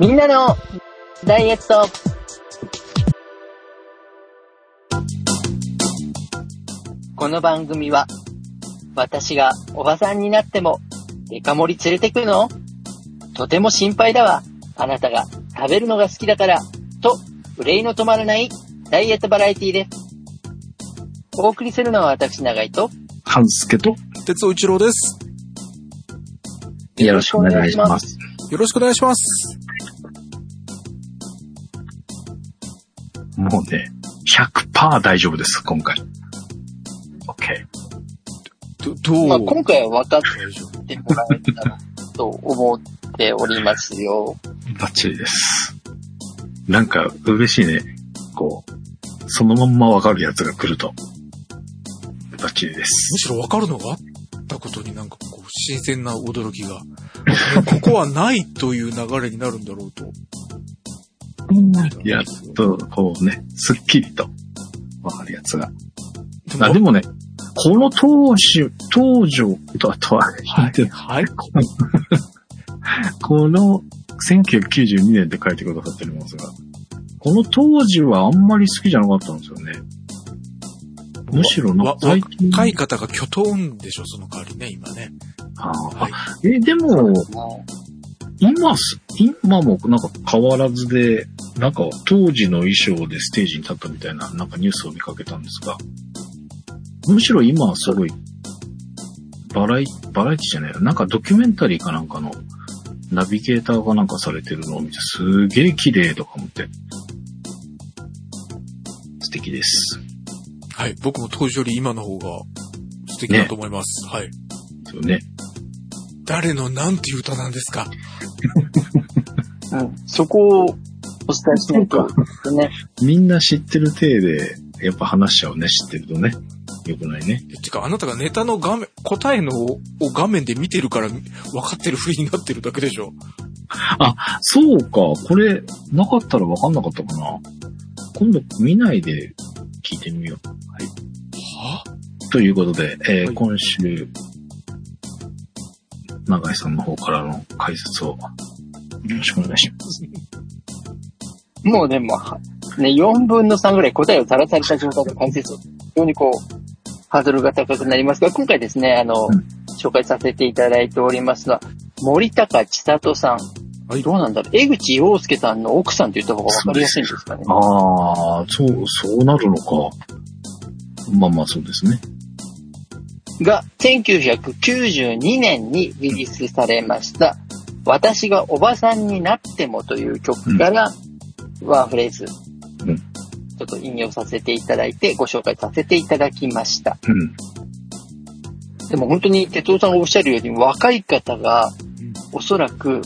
みんなのダイエットこの番組は私がおばさんになってもデカ盛り連れてくの？とても心配だわ。あなたが食べるのが好きだからと憂いの止まらないダイエットバラエティです。お送りするのは私長井と半助と、鉄尾一郎です。よろしくお願いします。よろしくお願いします。もうね、100%大丈夫です、今回。OK。ど、どう、まあ、今回は分かっ大丈夫てもらえたらと思っておりますよ。バッチリです。なんか、嬉しいね。こう、そのまんまわかるやつが来ると。バッチリですむ。しろ分かるのがあったことになんかこう、新鮮な驚きが。ここはないという流れになるんだろうと。やっと、こうね、すっきりとわかるやつが。でもあ、でもね、この当時、当時と、あとは、はい。はい。この1992年って書いてくださってるんですが、この当時はあんまり好きじゃなかったんですよね。むしろなわ、最近。若い方が巨頭んでしょ、その代わりね、今ね。あーはい。え、でも、も今す、今もなんか変わらずで、なんか当時の衣装でステージに立ったみたいな、なんかニュースを見かけたんですが、むしろ今はすごい、バラエバラエティじゃないよ。なんかドキュメンタリーかなんかのナビゲーターがなんかされてるのを見て、すげえ綺麗とか思って。素敵です。はい。僕も当時より今の方が素敵だと思います。はい。ですよね。誰のなんていう歌なんですか？ううん、そこをお伝えしないとね。みんな知ってる体で、やっぱ話しちゃうね、知ってるとね。よくないね。えてか、あなたがネタの画面、答えのを画面で見てるから分かってるふりになってるだけでしょそうか、これ、なかったらわかんなかったかな。今度見ないで聞いてみよう。はい。は？ということで、えーはい今週、永井さんの方からの解説をよろしくお願いします。もうでも、はね、4分の3ぐらい答えをさらされた状態で解説を、非常にこう、ハードルが高くなりますが、今回ですね、あの、うん紹介させていただいておりますのは、森高千里さん。はいどうなんだろう江口洋介さんの奥さんって言った方がわかりやすいんですかね。ああ、そう、そうなるのか。まあまあそうですね。が、1992年にリリースされました、私がおばさんになってもという曲から、ワンフレーズ、うんちょっと引用させていただいて、ご紹介させていただきました。うん。でも本当に哲夫さんがおっしゃるように、若い方が、おそらく、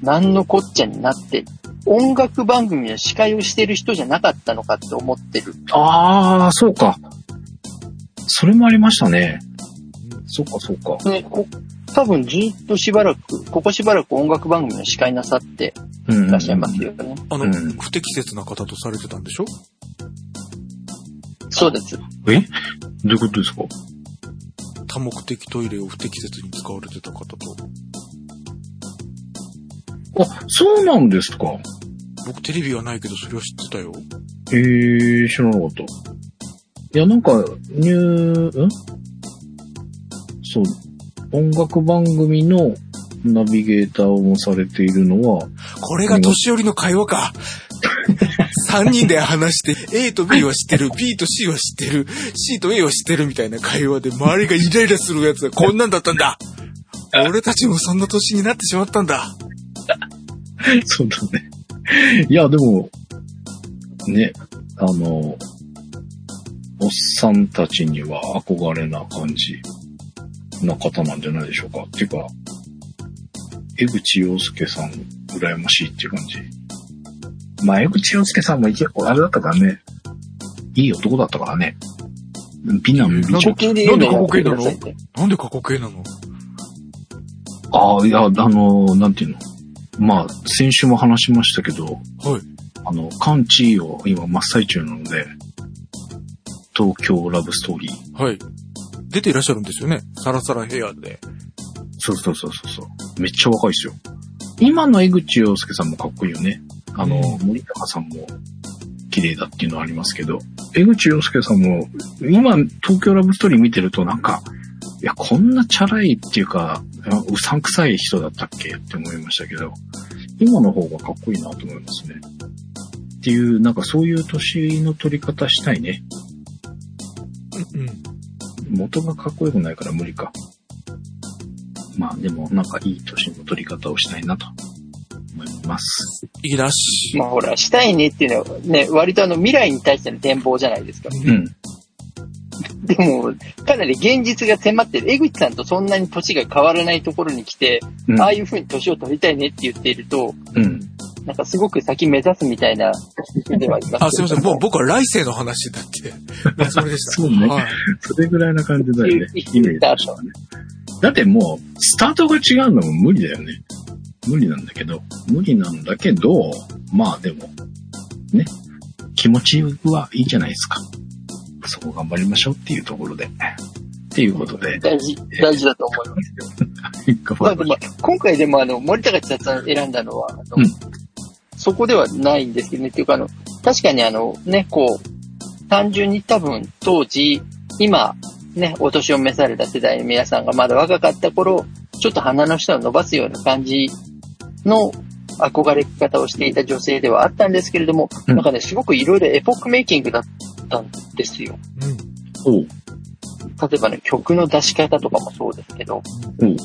何のこっちゃになって、音楽番組の司会をしてる人じゃなかったのかって思ってる。ああ、そうか。それもありましたね。そうか、そうか。ね、こ多分ずっとしばらく、ここしばらく音楽番組の司会なさってうんいらっしゃいますよね。あの、うん不適切な方とされてたんでしょ？そうです。え？どういうことですか？多目的トイレを不適切に使われてた方と。あ、そうなんですか。僕テレビはないけどそれは知ってたよ。ええー、知らなかった。いや、なんか、ニュー、ん？そう、音楽番組のナビゲーターをもされているのは、これが年寄りの会話か。3人で話して、A と B は知ってる、B と C は知ってる、C と A は知ってるみたいな会話で周りがイライラするやつがこんなんだったんだ。俺たちもそんな年になってしまったんだ。そうだね。いや、でも、ね、あの、おっさんたちには憧れな感じな方なんじゃないでしょうか。っていうか、江口洋介さん、羨ましいっていう感じ。まあ、江口洋介さんも一応、あれだったからね、いい男だったからね。美男美なん女。貯金で言うのやってくださいなんね。なんで過去形なの？ああ、いや、あの、なんていうの？まあ、先週も話しましたけど、はい。あの、完治を今真っ最中なので、東京ラブストーリー。はい。出ていらっしゃるんですよね。サラサラヘアで。そうそうそうそうそう。めっちゃ若いですよ。今の江口洋介さんもかっこいいよね。あの、うん森高さんも綺麗だっていうのはありますけど、江口洋介さんも、今、東京ラブストーリー見てるとなんか、いや、こんなチャラいっていうか、うさんくさい人だったっけ？って思いましたけど、今の方がかっこいいなと思いますね。っていう、なんかそういう年の取り方したいね。うんうん。元がかっこよくないから無理か。まあでも、なんかいい年の取り方をしたいなと思います。いいなし。まあほら、したいねっていうのはね、割とあの未来に対しての展望じゃないですか。うん。でも、かなり現実が迫ってる。江口さんとそんなに年が変わらないところに来て、うんああいう風に年を取りたいねって言っていると、うん。なんかすごく先目指すみたいなではありますあ、すいません。もう僕は来世の話だって、のつもりでした。そうねはい。それぐらいな感じだよね。いいイメージ。だってもう、スタートが違うのも無理だよね。無理なんだけど、無理なんだけど、まあでも、ね、気持ちはいいじゃないですか。そこ頑張りましょうっていうところで。っていうことで、大事、大事だと思いますまあ今回でもあの、森高千里さん選んだのは、あの、うんそこではないんですけどね、っていうかあの、確かにあの、ね、こう、単純に多分当時、今、ね、お年を召された世代の皆さんがまだ若かった頃、ちょっと鼻の下を伸ばすような感じの憧れ方をしていた女性ではあったんですけれども、うんなんかね、すごくいろいろエポックメイキングだったんですよ。うん。う。おう例えばね、曲の出し方とかもそうですけど、おう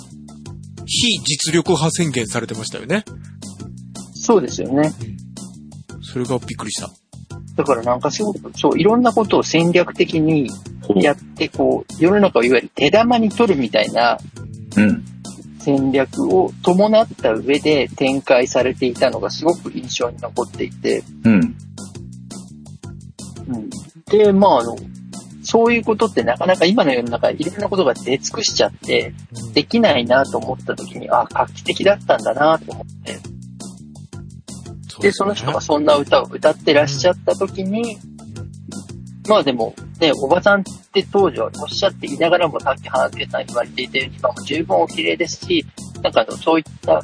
非実力派宣言されてましたよね。そうですよね。それがびっくりした。だからなんかすごく、そう、いろんなことを戦略的にやって、こう、世の中をいわゆる手玉に取るみたいなうん。戦略を伴った上で展開されていたのがすごく印象に残っていて、うん。うん、で、まああの、そういうことってなかなか今の世の中いろんなことが出尽くしちゃって、できないなと思った時に、あ、画期的だったんだなと思って、で、その人がそんな歌を歌ってらっしゃった時に、まあでも、ね、おばさんって当時はおっしゃっていながらも、さっき花助さん言われていて、今も十分お綺麗ですし、なんかあの、そういった、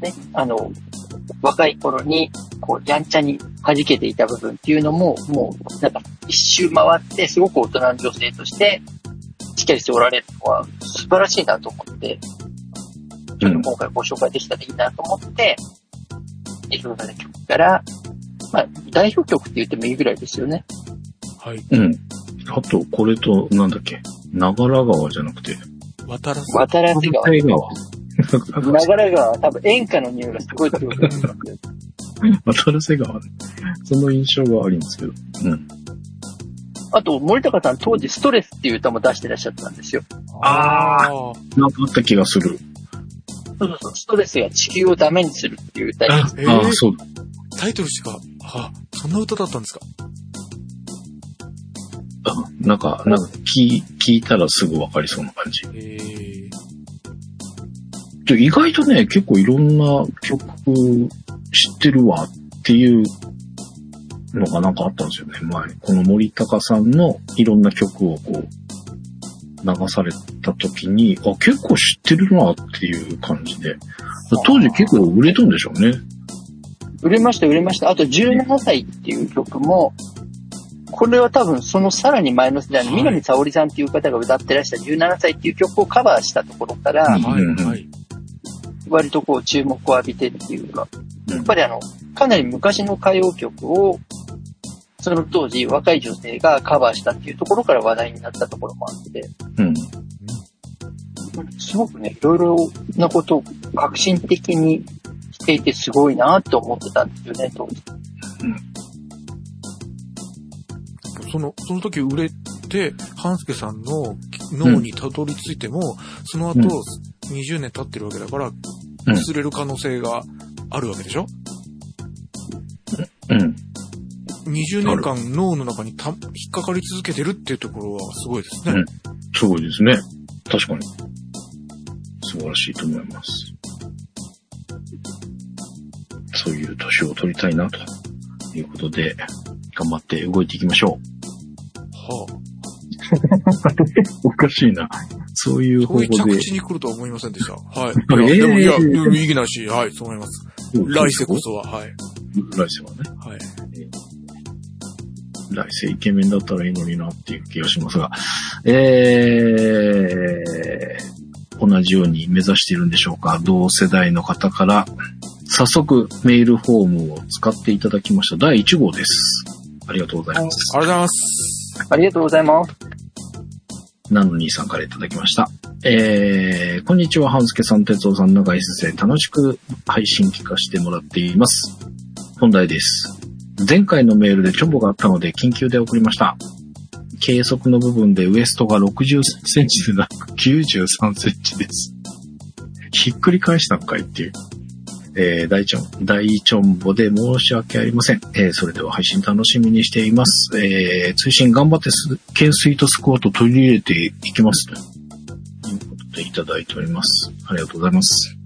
ね、あの、若い頃に、こう、やんちゃに弾けていた部分っていうのも、もう、なんか、一周回って、すごく大人の女性として、しっかりしておられるのは、素晴らしいなと思って、ちょっと今回ご紹介できたらいいなと思って、いろいろな曲から、まあ、代表曲って言ってもいいぐらいですよね。はい。うん。あと、これと、なんだっけ、長良川じゃなくて、渡らせ。渡らせ川。渡良川。流れが多分演歌の匂いがすごい強くなってます。渡良瀬川ね。その印象がありますけど。うん。あと、森高さん当時ストレスっていう歌も出してらっしゃったんですよ。ああ。なんかあった気がする。そうそうそう、ストレスが地球をダメにするっていう歌にあ、えーあそうだ。タイトルしか、あ、そんな歌だったんですか？あなんか、なんか聞い、聞いたらすぐわかりそうな感じ。ええで意外とね、結構いろんな曲知ってるわっていうのがなんかあったんですよね、前。この森高さんのいろんな曲をこう、流された時に、あ、結構知ってるなっていう感じで。当時結構売れたんでしょうね。売れました、売れました。あと、17歳っていう曲も、これは多分そのさらに前の世代のはい南沙織さんっていう方が歌ってらした17歳っていう曲をカバーしたところから。割とこう注目を浴びてるっていうか、うんやっぱりあの、かなり昔の歌謡曲を、その当時若い女性がカバーしたっていうところから話題になったところもあって、うん。すごくね、いろいろなことを革新的にしていてすごいなって思ってたんですよね、当時。その、その時売れて、半助さんの脳にたどり着いても、その後、うん20年経ってるわけだから、うん忘れる可能性があるわけでしょ？うん。?20 年間脳の中にた引っかかり続けてるっていうところはすごいですね。うんすごいですね。確かに。素晴らしいと思います。そういう年を取りたいな、ということで、頑張って動いていきましょう。は おかしいな。そういう方そういう法で着。地に来るとは思いませんでした。はい。ええいやでも、いや、意義なし、はい、そう思います。来世こそ。そは、はい。来世はね。はい。来世イケメンだったらいいのになっていう気がしますが、えー、同じように目指しているんでしょうか？同世代の方から、早速メールフォームを使っていただきました。第1号です。ありがとうございます。ありがとうございます。ありがとうございます。ナノ兄さんからいただきました。えー、こんにちは、半助さん、哲夫さん、長井先生、楽しく配信聞かせてもらっています。本題です。前回のメールでチョボがあったので緊急で送りました。計測の部分でウエストが60センチでなく93センチです。ひっくり返したのかいっていう。えー、大ちょん、大ちょんぼで申し訳ありません。えー、それでは配信楽しみにしています。えー、通信頑張ってす、懸垂とスクワット取り入れていきます。ということでいただいております。ありがとうございます。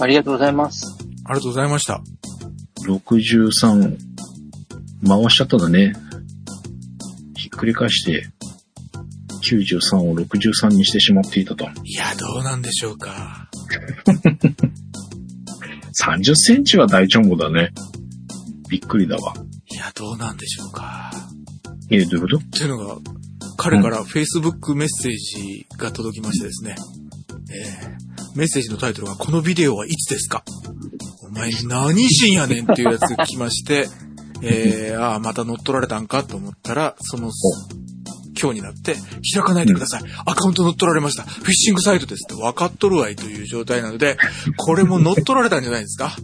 ありがとうございます。ありがとうございました。63、回しちゃったんだね。ひっくり返して、93を63にしてしまっていたと。いや、どうなんでしょうか。30センチは大チョンボだね。びっくりだわ。いや、どうなんでしょうか。えー、どういうこと？っていうのが、彼から Facebook メッセージが届きましてですね。えーメッセージのタイトルが、このビデオはいつですか？何人やねんっていうやつが来まして、えー、ああ、また乗っ取られたんかと思ったら、その、今日になって、開かないでください。アカウント乗っ取られました。フィッシングサイトですって分かっとるわいという状態なので、これも乗っ取られたんじゃないですか？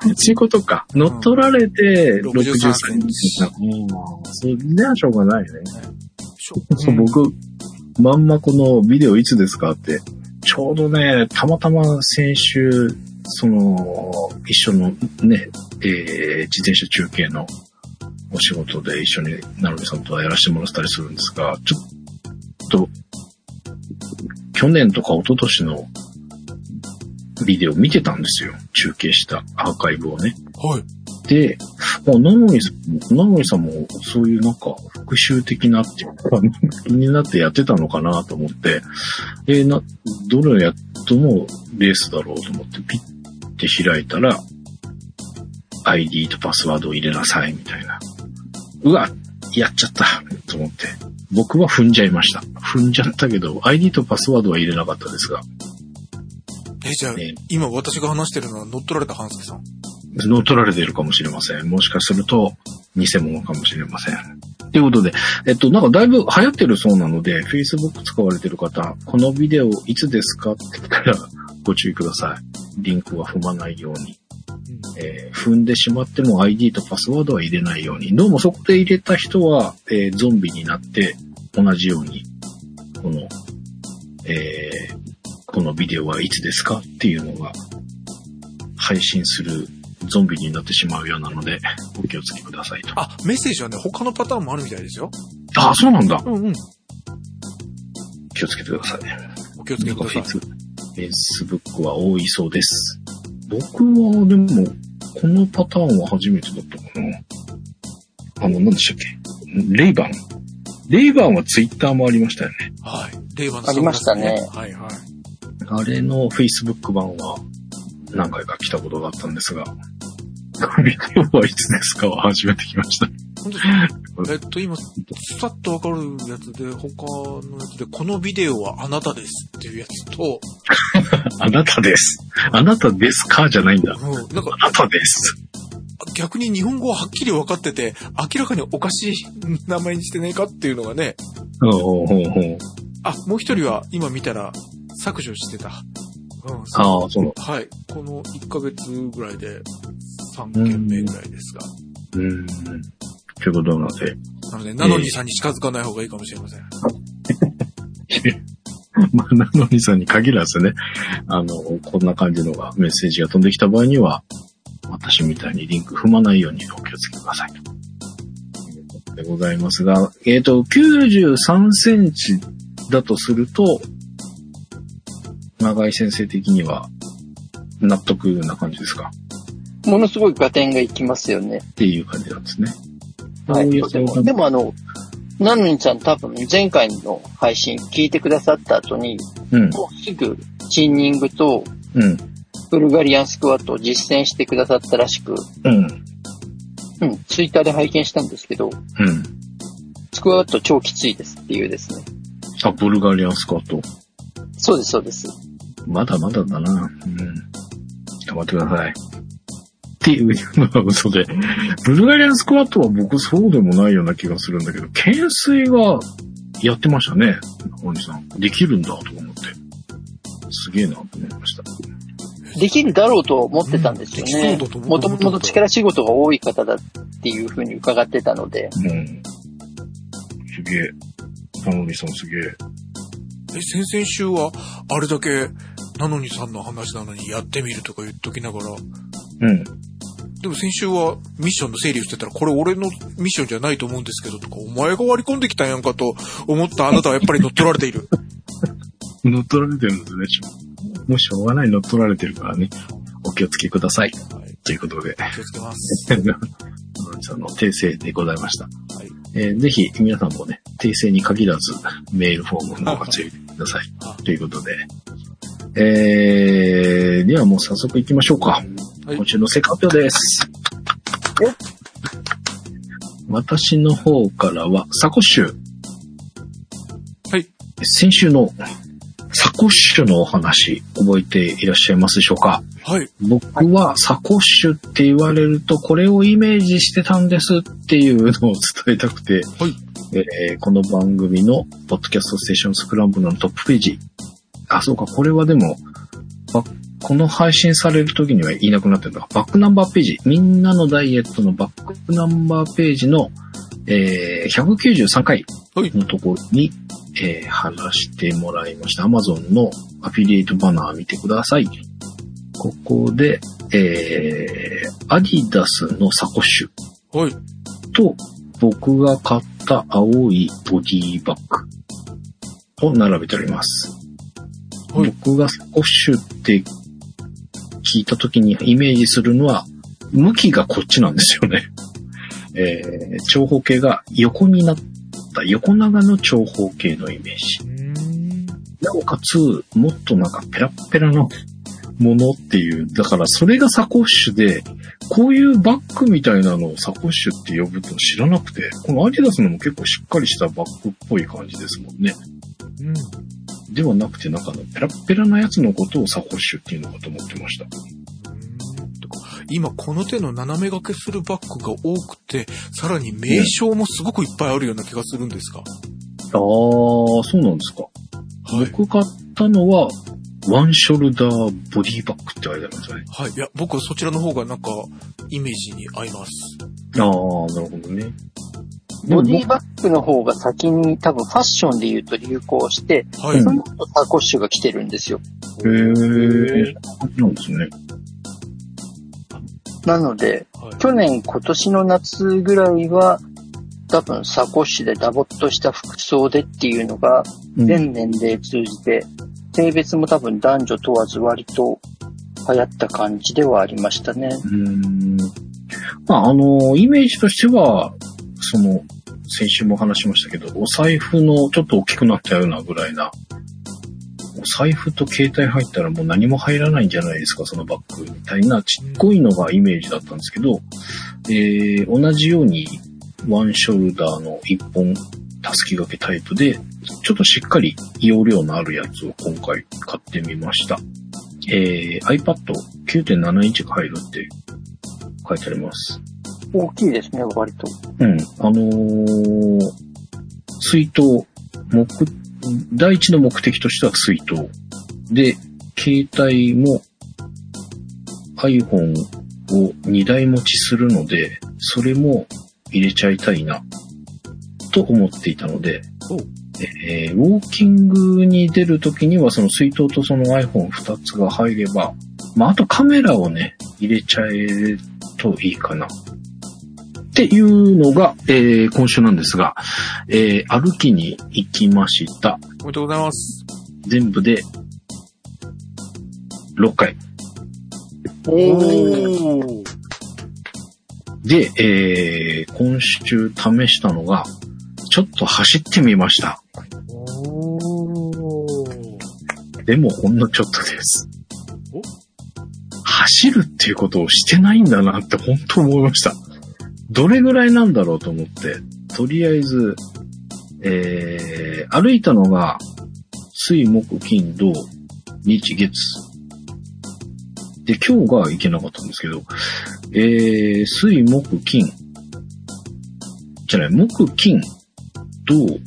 そういうことか。乗っ取られて、うん63 63センチうん。それはしょうがないね。そう僕、まんまこのビデオいつですかって、ちょうどね、たまたま先週、その、一緒のね、えー、自転車中継のお仕事で一緒に、なるみさんとはやらせてもらったりするんですが、ちょっと、去年とか一昨年のビデオ見てたんですよ。中継したアーカイブをね。はい。で、あ、なのに、なのにさんもそういうなんか復習的なっていうか、気になってやってたのかなと思って、えーな、どのや、どのレースだろうと思ってピッて開いたら、ID とパスワードを入れなさいみたいな。うわ、やっちゃったと思って。僕は踏んじゃいました。踏んじゃったけど、ID とパスワードは入れなかったですが、え、じゃあ、ね今私が話してるのは乗っ取られた半助さん？乗っ取られているかもしれません。もしかすると、偽物かもしれません。ということで、えっと、なんかだいぶ流行ってるそうなので、Facebook 使われてる方、このビデオいつですか？って言ったらご注意ください。リンクは踏まないように。えー踏んでしまっても ID とパスワードは入れないように。どうもそこで入れた人は、えーゾンビになって同じように、この、えーこのビデオはいつですか？っていうのが配信するゾンビになってしまうようなので、お気をつけくださいと。あ、メッセージはね、他のパターンもあるみたいですよ。あ、そうなんだ。うんうん。気をつけてください。お気をつけください。フェイスブックは多いそうです。僕は、でも、このパターンは初めてだったかな。あの、何でしたっけ？レイバン。レイバンはツイッターもありましたよね。はい。令和のありましたねはいはい。あれの Facebook 版は何回か来たことがあったんですが、ビデオはいつですかは初めて来ました。本当ですえっと、今、さっとわかるやつで、他のやつで、このビデオはあなたですっていうやつと、あなたです。あなたですかじゃないんだ。うん、なんかあなたです。逆に日本語ははっきり分かってて、明らかにおかしい名前にしてねえかっていうのがね、ほうほうう。あ、もう一人は今見たら削除してた。うん、ああ、そう。はい。この1ヶ月ぐらいで3件目ぐらいですが。うん。ということなので、なので、ナノニーさんに近づかない方がいいかもしれません。まあ、なのにさんに限らずね、あの、こんな感じのが、メッセージが飛んできた場合には、私みたいにリンク踏まないようにお気をつけください。ということでございますが、えっ、と、93センチだとすると、長井先生的には、納得な感じですか？ものすごい合点がいきますよね。っていう感じなんですね。はい。でも、でもあの、なのにさん多分前回の配信聞いてくださった後に、うん。もうすぐチンニングとうん。ブルガリアンスクワットを実践してくださったらしく、うん。うん、ツイッターで拝見したんですけど、うん。スクワット超きついですっていうですね。あ、ブルガリアンスカート。そうです、そうです。まだまだだな。うん。頑張ってください。っていうのが嘘で。ブルガリアンスクワットは僕そうでもないような気がするんだけど、懸垂がやってましたね。大西さん。できるんだと思って。すげえなと思いました。できるだろうと思ってたんですようんねできそうだと。思うもともと力仕事が多い方だっていうふうに伺ってたので、うん。すげえ。大西さんすげえ。え、先々週は、あれだけ、なのにさんの話なのにやってみるとか言っときながら、うん。でも先週はミッションの整理をしてたら、これ俺のミッションじゃないと思うんですけどとか、お前が割り込んできたんやんかと思ったあなたはやっぱり乗っ取られている。乗っ取られてるんですね。もうしょうがない乗っ取られてるからね。お気をつけください。はい。ということで。気をつけます。大西さんの訂正でございました。はい。えーぜひ皆さんもね、訂正に限らずメールフォームのご活用くださいあ。ということで。えー、ではもう早速行きましょうか。はい今週の成果発表です。え？私の方からは、サコッシュ。はい。先週のサコッシュのお話、覚えていらっしゃいますでしょうか？はい。僕はサコッシュって言われるとこれをイメージしてたんですっていうのを伝えたくて、はいえーこの番組のポッドキャストステーションスクランブルのトップページ。あ、そうか、これはでも、バこの配信される時にはいなくなってるんだ。バックナンバーページ。みんなのダイエットのバックナンバーページの、えー193回はい。のところに、えー貼らしてもらいました。Amazon のアフィリエイトバナー見てください。ここで、えー、アディダスのサコッシュはい。と、僕が買った青いボディバッグを並べております。はい僕がサコッシュって聞いた時にイメージするのは、向きがこっちなんですよね。えー、長方形が横になった横長の長方形のイメージ。なおかつ、もっとなんかペラッペラなものっていう、だからそれがサコッシュで、こういうバッグみたいなのをサコッシュって呼ぶと知らなくて、このアディダスのも結構しっかりしたバッグっぽい感じですもんね。うん。ではなくて、なんかあのペラッペラなやつのことをサコッシュっていうのかと思ってました。今この手の斜め掛けするバッグが多くて、さらに名称もすごくいっぱいあるような気がするんですが。あー、そうなんですか。はい。僕買ったのは、ワンショルダーボディバッグって書いてあるんですよね。はい。いや、僕はそちらの方がなんか、イメージに合います。あー、なるほどね。ボディバッグの方が先に多分ファッションで言うと流行して、はい。うんその後サコッシュが来てるんですよ。へー、そうなんですね。なので、はい。去年、今年の夏ぐらいは、多分サコッシュでダボっとした服装でっていうのが、うん全年齢通じて、性別も多分男女問わず割と流行った感じではありましたね。うーんまあ、あの、イメージとしては、その、先週も話しましたけど、お財布のちょっと大きくなったようなぐらいな、お財布と携帯入ったらもう何も入らないんじゃないですか、そのバッグみたいなちっこいのがイメージだったんですけど、えー、同じようにワンショルダーの一本たすき掛けタイプで、ちょっとしっかり容量のあるやつを今回買ってみました。えー、iPad 9.7インチが入るって書いてあります。大きいですね、割と。うん。あのー水筒、目、第一の目的としては水筒。で、携帯も iPhone を2台持ちするので、それも入れちゃいたいな、と思っていたのでお、えーウォーキングに出るときにはその水筒とその iPhone2 つが入れば、まあ、あとカメラをね、入れちゃえるといいかな。っていうのが、えー今週なんですが、えー歩きに行きました。おめでとうございます。全部で6回。おー。ー。で、えー今週試したのが、ちょっと走ってみました。おでもほんのちょっとですお？走るっていうことをしてないんだなって本当思いました。どれぐらいなんだろうと思って、とりあえず、えー、歩いたのが、水木金土日月。で、今日が行けなかったんですけど、えー、水木金、じゃない、木金土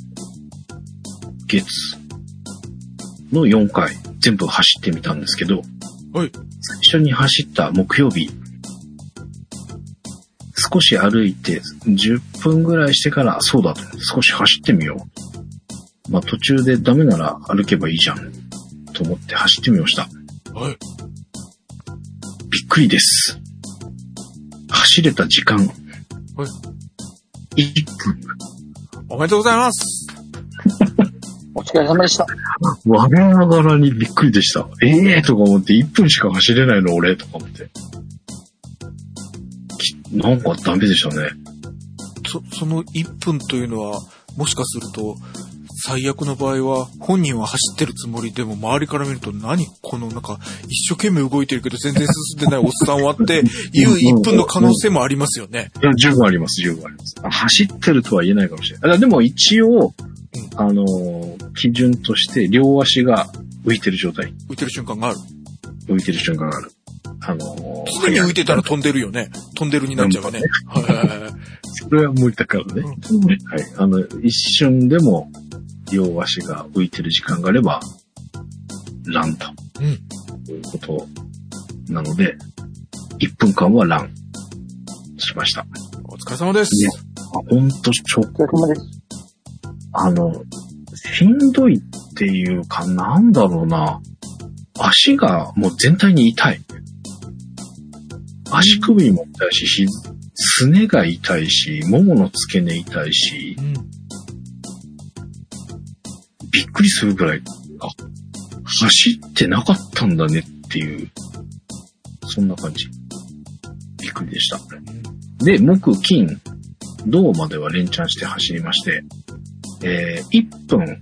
月の4回全部走ってみたんですけど、はい。最初に走った木曜日、少し歩いて10分ぐらいしてから、そうだと、少し走ってみよう。まあ途中でダメなら歩けばいいじゃん。と思って走ってみました。はい。びっくりです。走れた時間。はい。1分。おめでとうございます。お疲れ様でした。我ながらにびっくりでした。ええー、とか思って1分しか走れないの俺とか思って。きなんかダメでしたね。そ、その1分というのは、もしかすると、最悪の場合は、本人は走ってるつもりでも、周りから見ると、何このなんか、一生懸命動いてるけど全然進んでないおっさんはって いう1分の可能性もありますよね。いや、十分あります、十分あります。あ走ってるとは言えないかもしれない。あでも一応、あのー基準として両足が浮いてる状態。浮いてる瞬間がある。浮いてる瞬間がある。あのー常に浮いてたら飛んでるよね。飛んでるになっちゃうよね。はいはいはいはい。それは無理だからね。はい。あの、一瞬でも両足が浮いてる時間があれば、ランと。うん。いうことなので、1分間はランしました。お疲れ様です。あ、ほんと、ちょお疲れ様です。あの、しんどいっていうか、なんだろうな。足がもう全体に痛い。足首も痛いし、すねが痛いし、ももの付け根痛いし、びっくりするぐらい、あ、走ってなかったんだねっていう、そんな感じ。びっくりでした。で、木、金、銅までは連チャンして走りまして、えー、1分、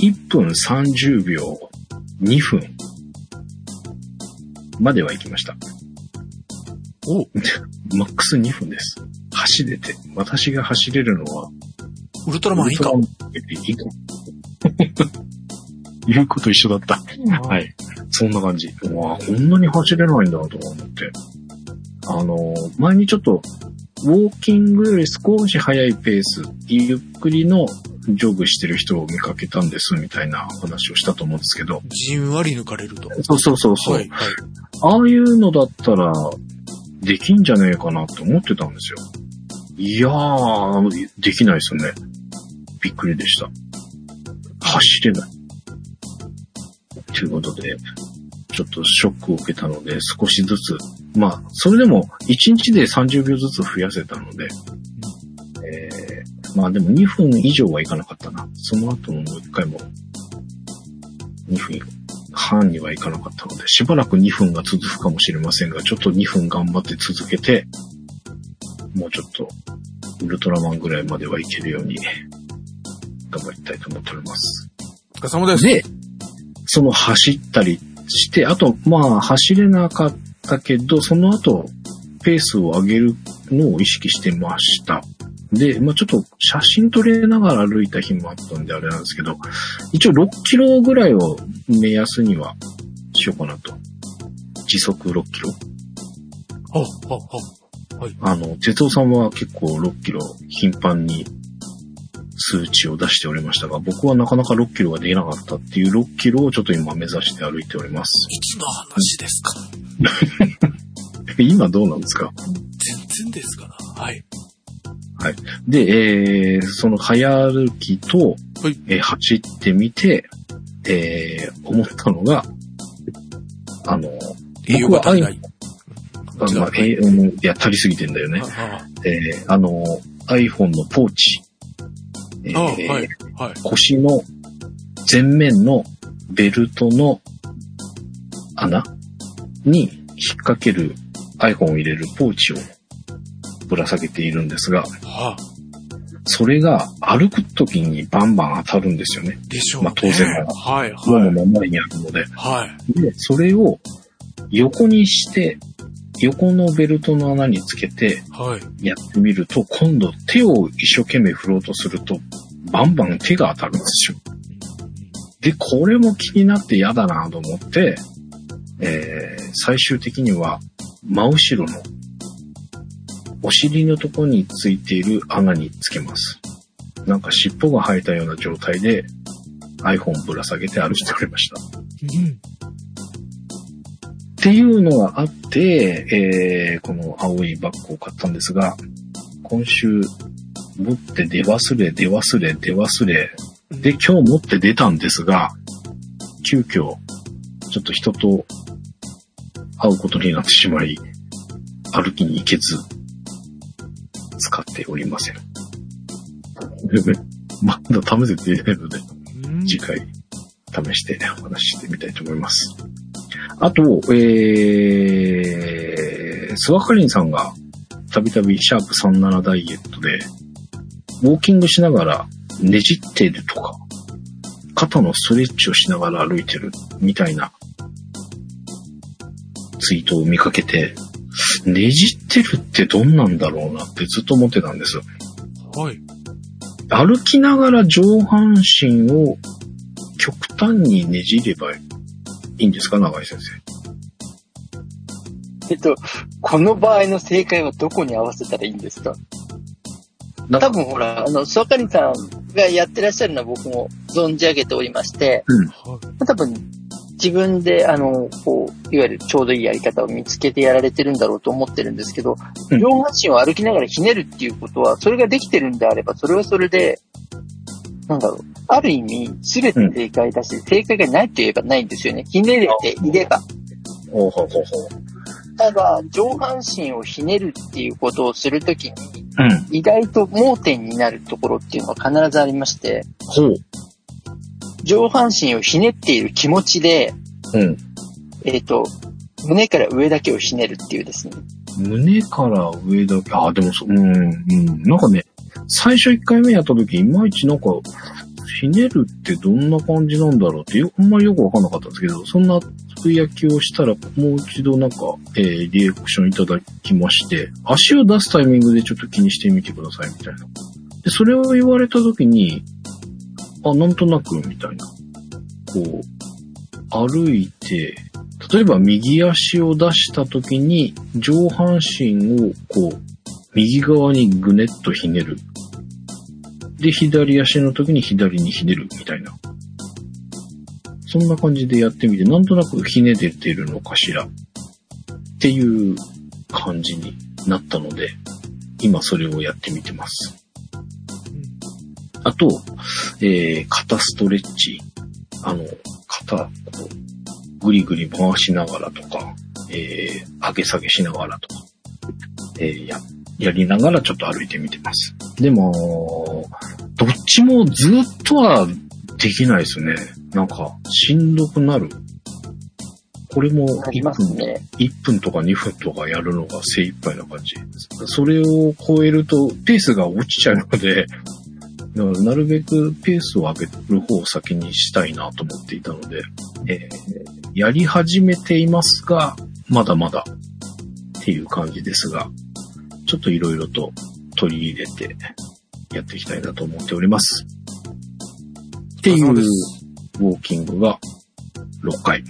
1分30秒、2分までは行きました。おマックス2分です。走れて。私が走れるのは、ウルトラマン以下。以下。言うこと一緒だった。はい。そんな感じ。うわこんなに走れないんだとか思って。あのー、前にちょっと、ウォーキングより少し速いペース、ゆっくりのジョグしてる人を見かけたんです、みたいな話をしたと思うんですけど。じんわり抜かれると。そうそうそうそう。はい、はい。ああいうのだったら、できんじゃねえかなって思ってたんですよ。いやー、できないですね。びっくりでした。走れない。ということで、ちょっとショックを受けたので、少しずつ、まあ、それでも1日で30秒ずつ増やせたので、えー、まあでも2分以上はいかなかったな。その後のもう一回も、2分半にはいかなかったので、しばらく2分が続くかもしれませんが、ちょっと2分頑張って続けて、もうちょっと、ウルトラマンぐらいまではいけるように、頑張りたいと思っております。お疲れ様です。で、その走ったりして、あと、まあ、走れなかったけど、その後、ペースを上げるのを意識してました。で、まあちょっと写真撮れながら歩いた日もあったんであれなんですけど、一応6キロぐらいを目安にはしようかなと。時速6キロほうほうほう。はい。あの、哲夫さんは結構6キロ頻繁に数値を出しておりましたが、僕はなかなか6キロができなかったっていう6キロをちょっと今目指して歩いております。いつの話ですか？今どうなんですか？全然ですかな。はい。で、えー、その早歩きと、はいえー走ってみて、えー、思ったのが、あの、栄養が足りない。あまあ、えーうんいや、足りすぎてんだよね。あえー、あの、iPhone のポーチ、えあ、ああーはい。はい。腰の前面のベルトの穴？に引っ掛ける iPhone を入れるポーチをぶら下げているんですが、はそれが歩く時にバンバン当たるんですよね。でしょうね。まあ当然ながらはい、もはい。のの前にあるので。はい。で、それを横にして、横のベルトの穴につけてはい。やってみると、今度手を一生懸命振ろうとすると、バンバン手が当たるんですよ。で、これも気になって嫌だなと思って、えー、最終的には真後ろのお尻のとこについている穴につけます。なんか尻尾が生えたような状態で iPhone ぶら下げて歩いておりました。うん。っていうのがあって、えー、この青いバッグを買ったんですが、今週持って出忘れ、出忘れ、出忘れ、で、今日持って出たんですが、急遽、ちょっと人と会うことになってしまい、歩きに行けず、使っておりません。まだ試せていないので、うん次回試してお話ししてみたいと思います。あと、えー、スワカリンさんがたびたびシャープ37ダイエットで、ウォーキングしながらねじってるとか、肩のストレッチをしながら歩いてるみたいなツイートを見かけて、ねじってるってどんなんだろうなってずっと思ってたんです。はい。歩きながら上半身を極端にねじればいいんですか長井先生。えっと、この場合の正解はどこに合わせたらいいんですか？な多分ほら、あの、ソワカリンさんがやってらっしゃるのは僕も存じ上げておりまして、はい。多分自分で、あの、こう、いわゆるちょうどいいやり方を見つけてやられてるんだろうと思ってるんですけど、うん上半身を歩きながらひねるっていうことは、それができてるんであれば、それはそれで、なんだろう、ある意味、すべて正解だし、正解がないと言えばないんですよね。ひねれていれば。ほうほうほうほただ、上半身をひねるっていうことをするときに、う。うん。意外と盲点になるところっていうのは必ずありまして、ほう。上半身をひねっている気持ちで、うん。えっ、と、胸から上だけをひねるっていうですね。胸から上だけ、あ、でもそ、うん、うん。なんかね、最初1回目やった時、いまいちなんか、ひねるってどんな感じなんだろうってよ、あんまりよくわかんなかったんですけど、そんなつぶやきをしたら、もう一度なんか、えーリアクションいただきまして、足を出すタイミングでちょっと気にしてみてくださいみたいな。で、それを言われた時に、あ、なんとなく、みたいな。こう、歩いて、例えば右足を出した時に上半身をこう、右側にぐねっとひねる。で、左足の時に左にひねるみたいな。そんな感じでやってみて、なんとなくひねれてるのかしら。っていう感じになったので、今それをやってみてます。あと、えー、肩ストレッチ。あの、肩、こう、ぐりぐり回しながらとか、えー、上げ下げしながらとか、えー、や、やりながらちょっと歩いてみてます。でも、どっちもずっとはできないですね。なんか、しんどくなる。これも1あります分、ね。1分とか2分とかやるのが精一杯な感じ。それを超えるとペースが落ちちゃうので、だからなるべくペースを上げる方を先にしたいなと思っていたので、えーやり始めていますが、まだまだっていう感じですが、ちょっといろいろと取り入れてやっていきたいなと思っております。っていうウォーキングが6回。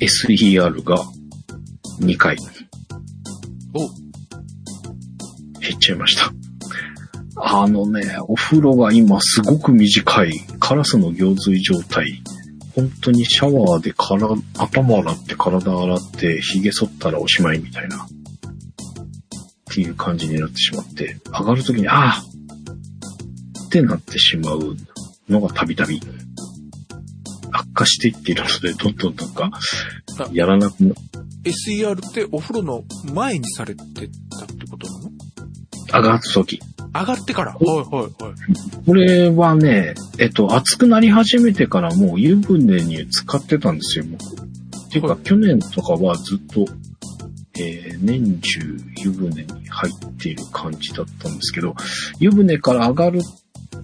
SER が2回。お減っちゃいました。あのね、お風呂が今すごく短い。カラスの行水状態。本当にシャワーでから頭洗って体洗って髭剃ったらおしまいみたいな。っていう感じになってしまって、上がるときに、ああってなってしまうのがたびたび悪化していっているので、どんどんなんか、やらなくな、SER ってお風呂の前にされてたってことなの？上がったとき。上がってから。はいはいはい。これはね、えっと、暑くなり始めてからもう湯船に使ってたんですよ、僕。っていうか、はい去年とかはずっとえー年中湯船に入っている感じだったんですけど、湯船から上がる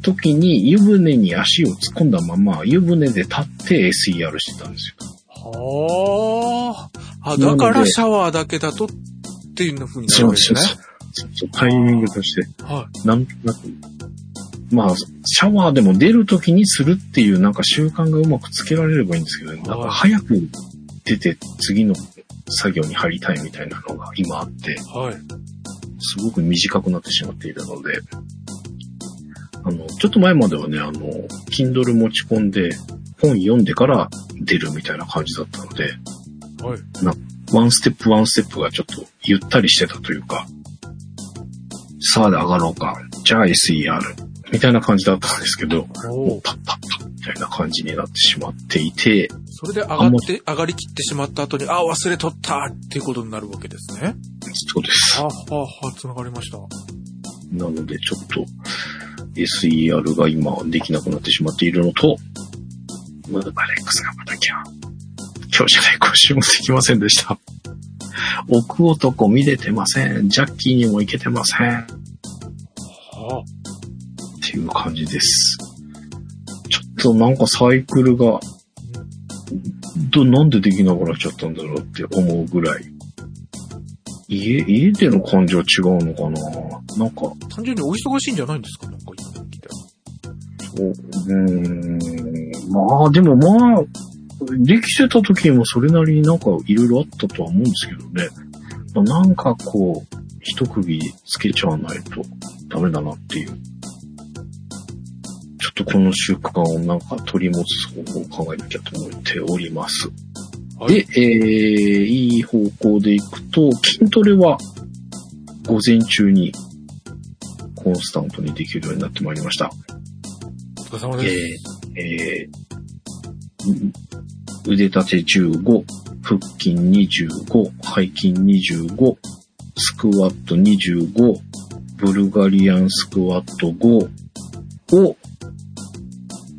時に湯船に足を突っ込んだまま湯船で立って SER してたんですよ。はあ。あ、だからシャワーだけだとっていう風になるわけですね。そうそうタイミングとして、はなんとなく、まあ、シャワーでも出る時にするっていうなんか習慣がうまくつけられればいいんですけどね。なんか早く出て次の作業に入りたいみたいなのが今あって、い。はい。すごく短くなってしまっているので、あの、ちょっと前まではね、あの、Kindle 持ち込んで本読んでから出るみたいな感じだったので、はい。ワンステップワンステップがちょっとゆったりしてたというか、さあで上がろうか、じゃあ SER、みたいな感じだったんですけど、もおうパッパッパッみたいな感じになってしまっていて、それで上がって、上がりきってしまった後に、あ、忘れとったっていうことになるわけですね。そうです。はあ、はあ、はあ、繋がりました。なのでちょっと SER が今できなくなってしまっているのと、ムーバレックスがまた今日、今日じゃない、今週もできませんでした。奥男見れてません。ジャッキーにも行けてません。はっていう感じです。ちょっとなんかサイクルが、ど、なんでできなくなっちゃったんだろうって思うぐらい。家、家での感じは違うのかななんか、あ。単純にお忙しいんじゃないんですか？なんか今聞い。そう、うーん、まあでもまあ、できてた時もそれなりになんかいろいろあったとは思うんですけどね。なんかこう、一区切りつけちゃわないとダメだなっていう。ちょっとこの習慣をなんか取り持つ方法を考えなきゃと思っております。はいで、えー、いい方向でいくと、筋トレは午前中にコンスタントにできるようになってまいりました。お疲れ様です。えーえー腕立て15、腹筋25、背筋25、スクワット25、ブルガリアンスクワット5を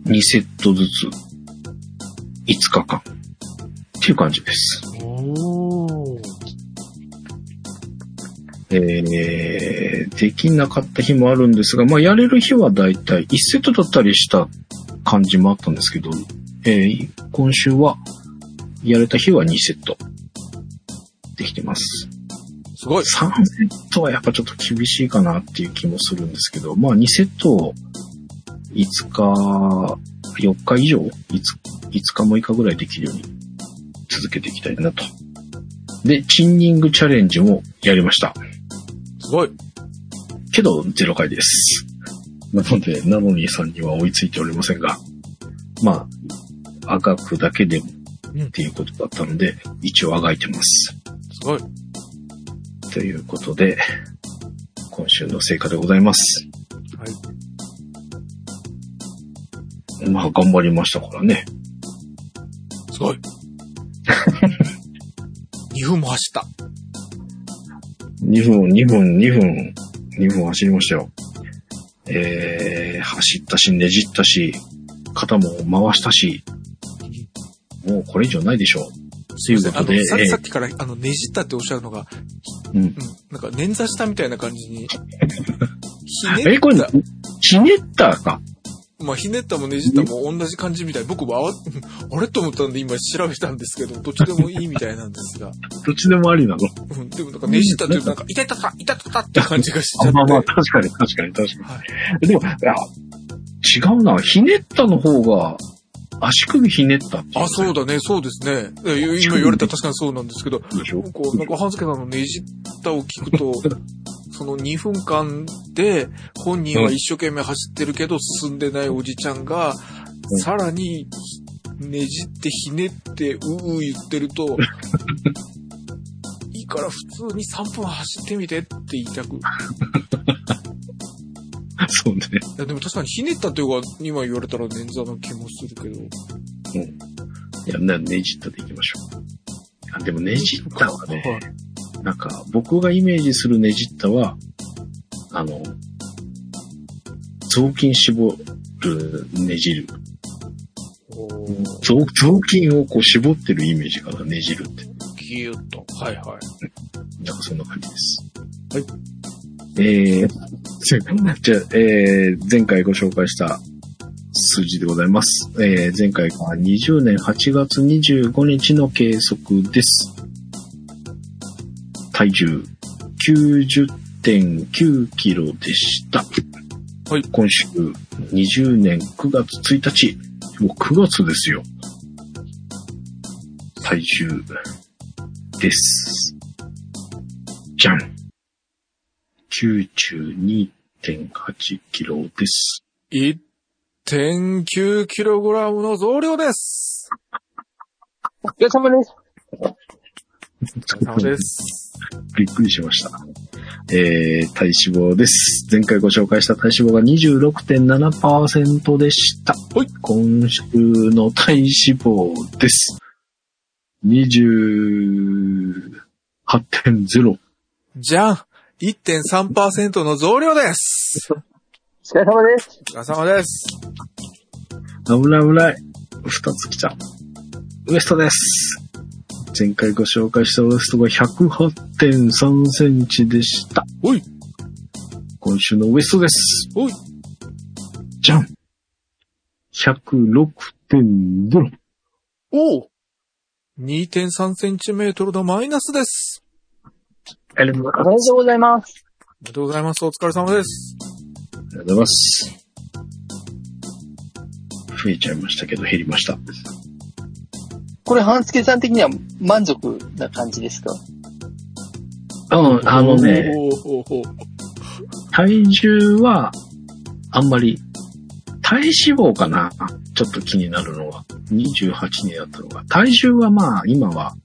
2セットずつ5日間っていう感じです。えー、できなかった日もあるんですが、まあ、やれる日はだいたい1セットだったりした感じもあったんですけど、えー今週は、やれた日は2セット。できてます。すごい。3セットはやっぱちょっと厳しいかなっていう気もするんですけど、まあ2セットを5日、4日以上 5, 5日6日ぐらいできるように続けていきたいなと。で、チンニングチャレンジもやりました。すごい。けど、0回です。なので、ナノニーさんには追いついておりませんが、まあ、あがくだけでもうんっていうことだったので、一応あがいてます。すごい。ということで、今週の成果でございます。はい。まあ、頑張りましたからね。すごい。2分も走った。2分、2分、2分、2分走りましたよ。えー、走ったし、ねじったし、肩も回したし、もうこれ以上ないでしょう。ということで、あの、さっきから、あの、ねじったっておっしゃるのが、うんうん、なんか、捻挫したみたいな感じに、ひ え、これねった、、ひねったか？まあ、ひねったもねじったも同じ感じみたい。僕もあ れと思ったんで今調べたんですけど、どっちでもいいみたいなんですが。どっちでもありなのうん、でもなんかねじったっていうとなんか、痛いたた、痛いたたって感じがしちゃって。あまあまあ、確かに確かに確かに。はい。でも、いや、違うな。ひねったの方が、足首ひねったっていう。あ、そうだね、そうですね。今言われたら確かにそうなんですけど、こう、なんか、半助さんのねじったを聞くと、その2分間で、本人は一生懸命走ってるけど、進んでないおじちゃんが、うん。さらに、ねじってひねって、うう言ってると、いいから普通に3分走ってみてって言いたく。い そうね。や、でも確かにひねったっていうか、今言われたら捻挫な気もするけど。いや、なねじったでいきましょう。あでもねじったはね、なんか、僕がイメージするねじったは、あの、雑巾絞るねじる。雑雑巾をこう絞ってるイメージかな、ねじるって。ギュッと。はいはい。なんかそんな感じです。はい。えー、じゃあ、えー、前回ご紹介した数字でございます。えー、前回が20年8月25日の計測です。体重90.9キロでした。はい今週20年9月1日。もう9月ですよ。体重です。じゃん。92.8キロです。1.9キログラムの増量です。お疲れ様です。お疲れ様です。びっくりしました。えー、体脂肪です。前回ご紹介した体脂肪が26.7%でした。はい今週の体脂肪です。28.0。じゃん !1.3% の増量です。お疲れ様です。お疲れ様です。危ない危ない。二つ来た。ウエストです。前回ご紹介したウエストが108.3センチでした。おい今週のウエストです。おいじゃん !106.0。おう !2.3 センチメートルのマイナスです。ありがとうございおめでとうございます。おめでとうございます。お疲れ様です。ありがとうございます。増えちゃいましたけど減りました。これ、半助さん的には満足な感じですか？うん、あのね、体重は、あんまり、体脂肪かな？ちょっと気になるのは。28になったのが。体重はまあ、今は、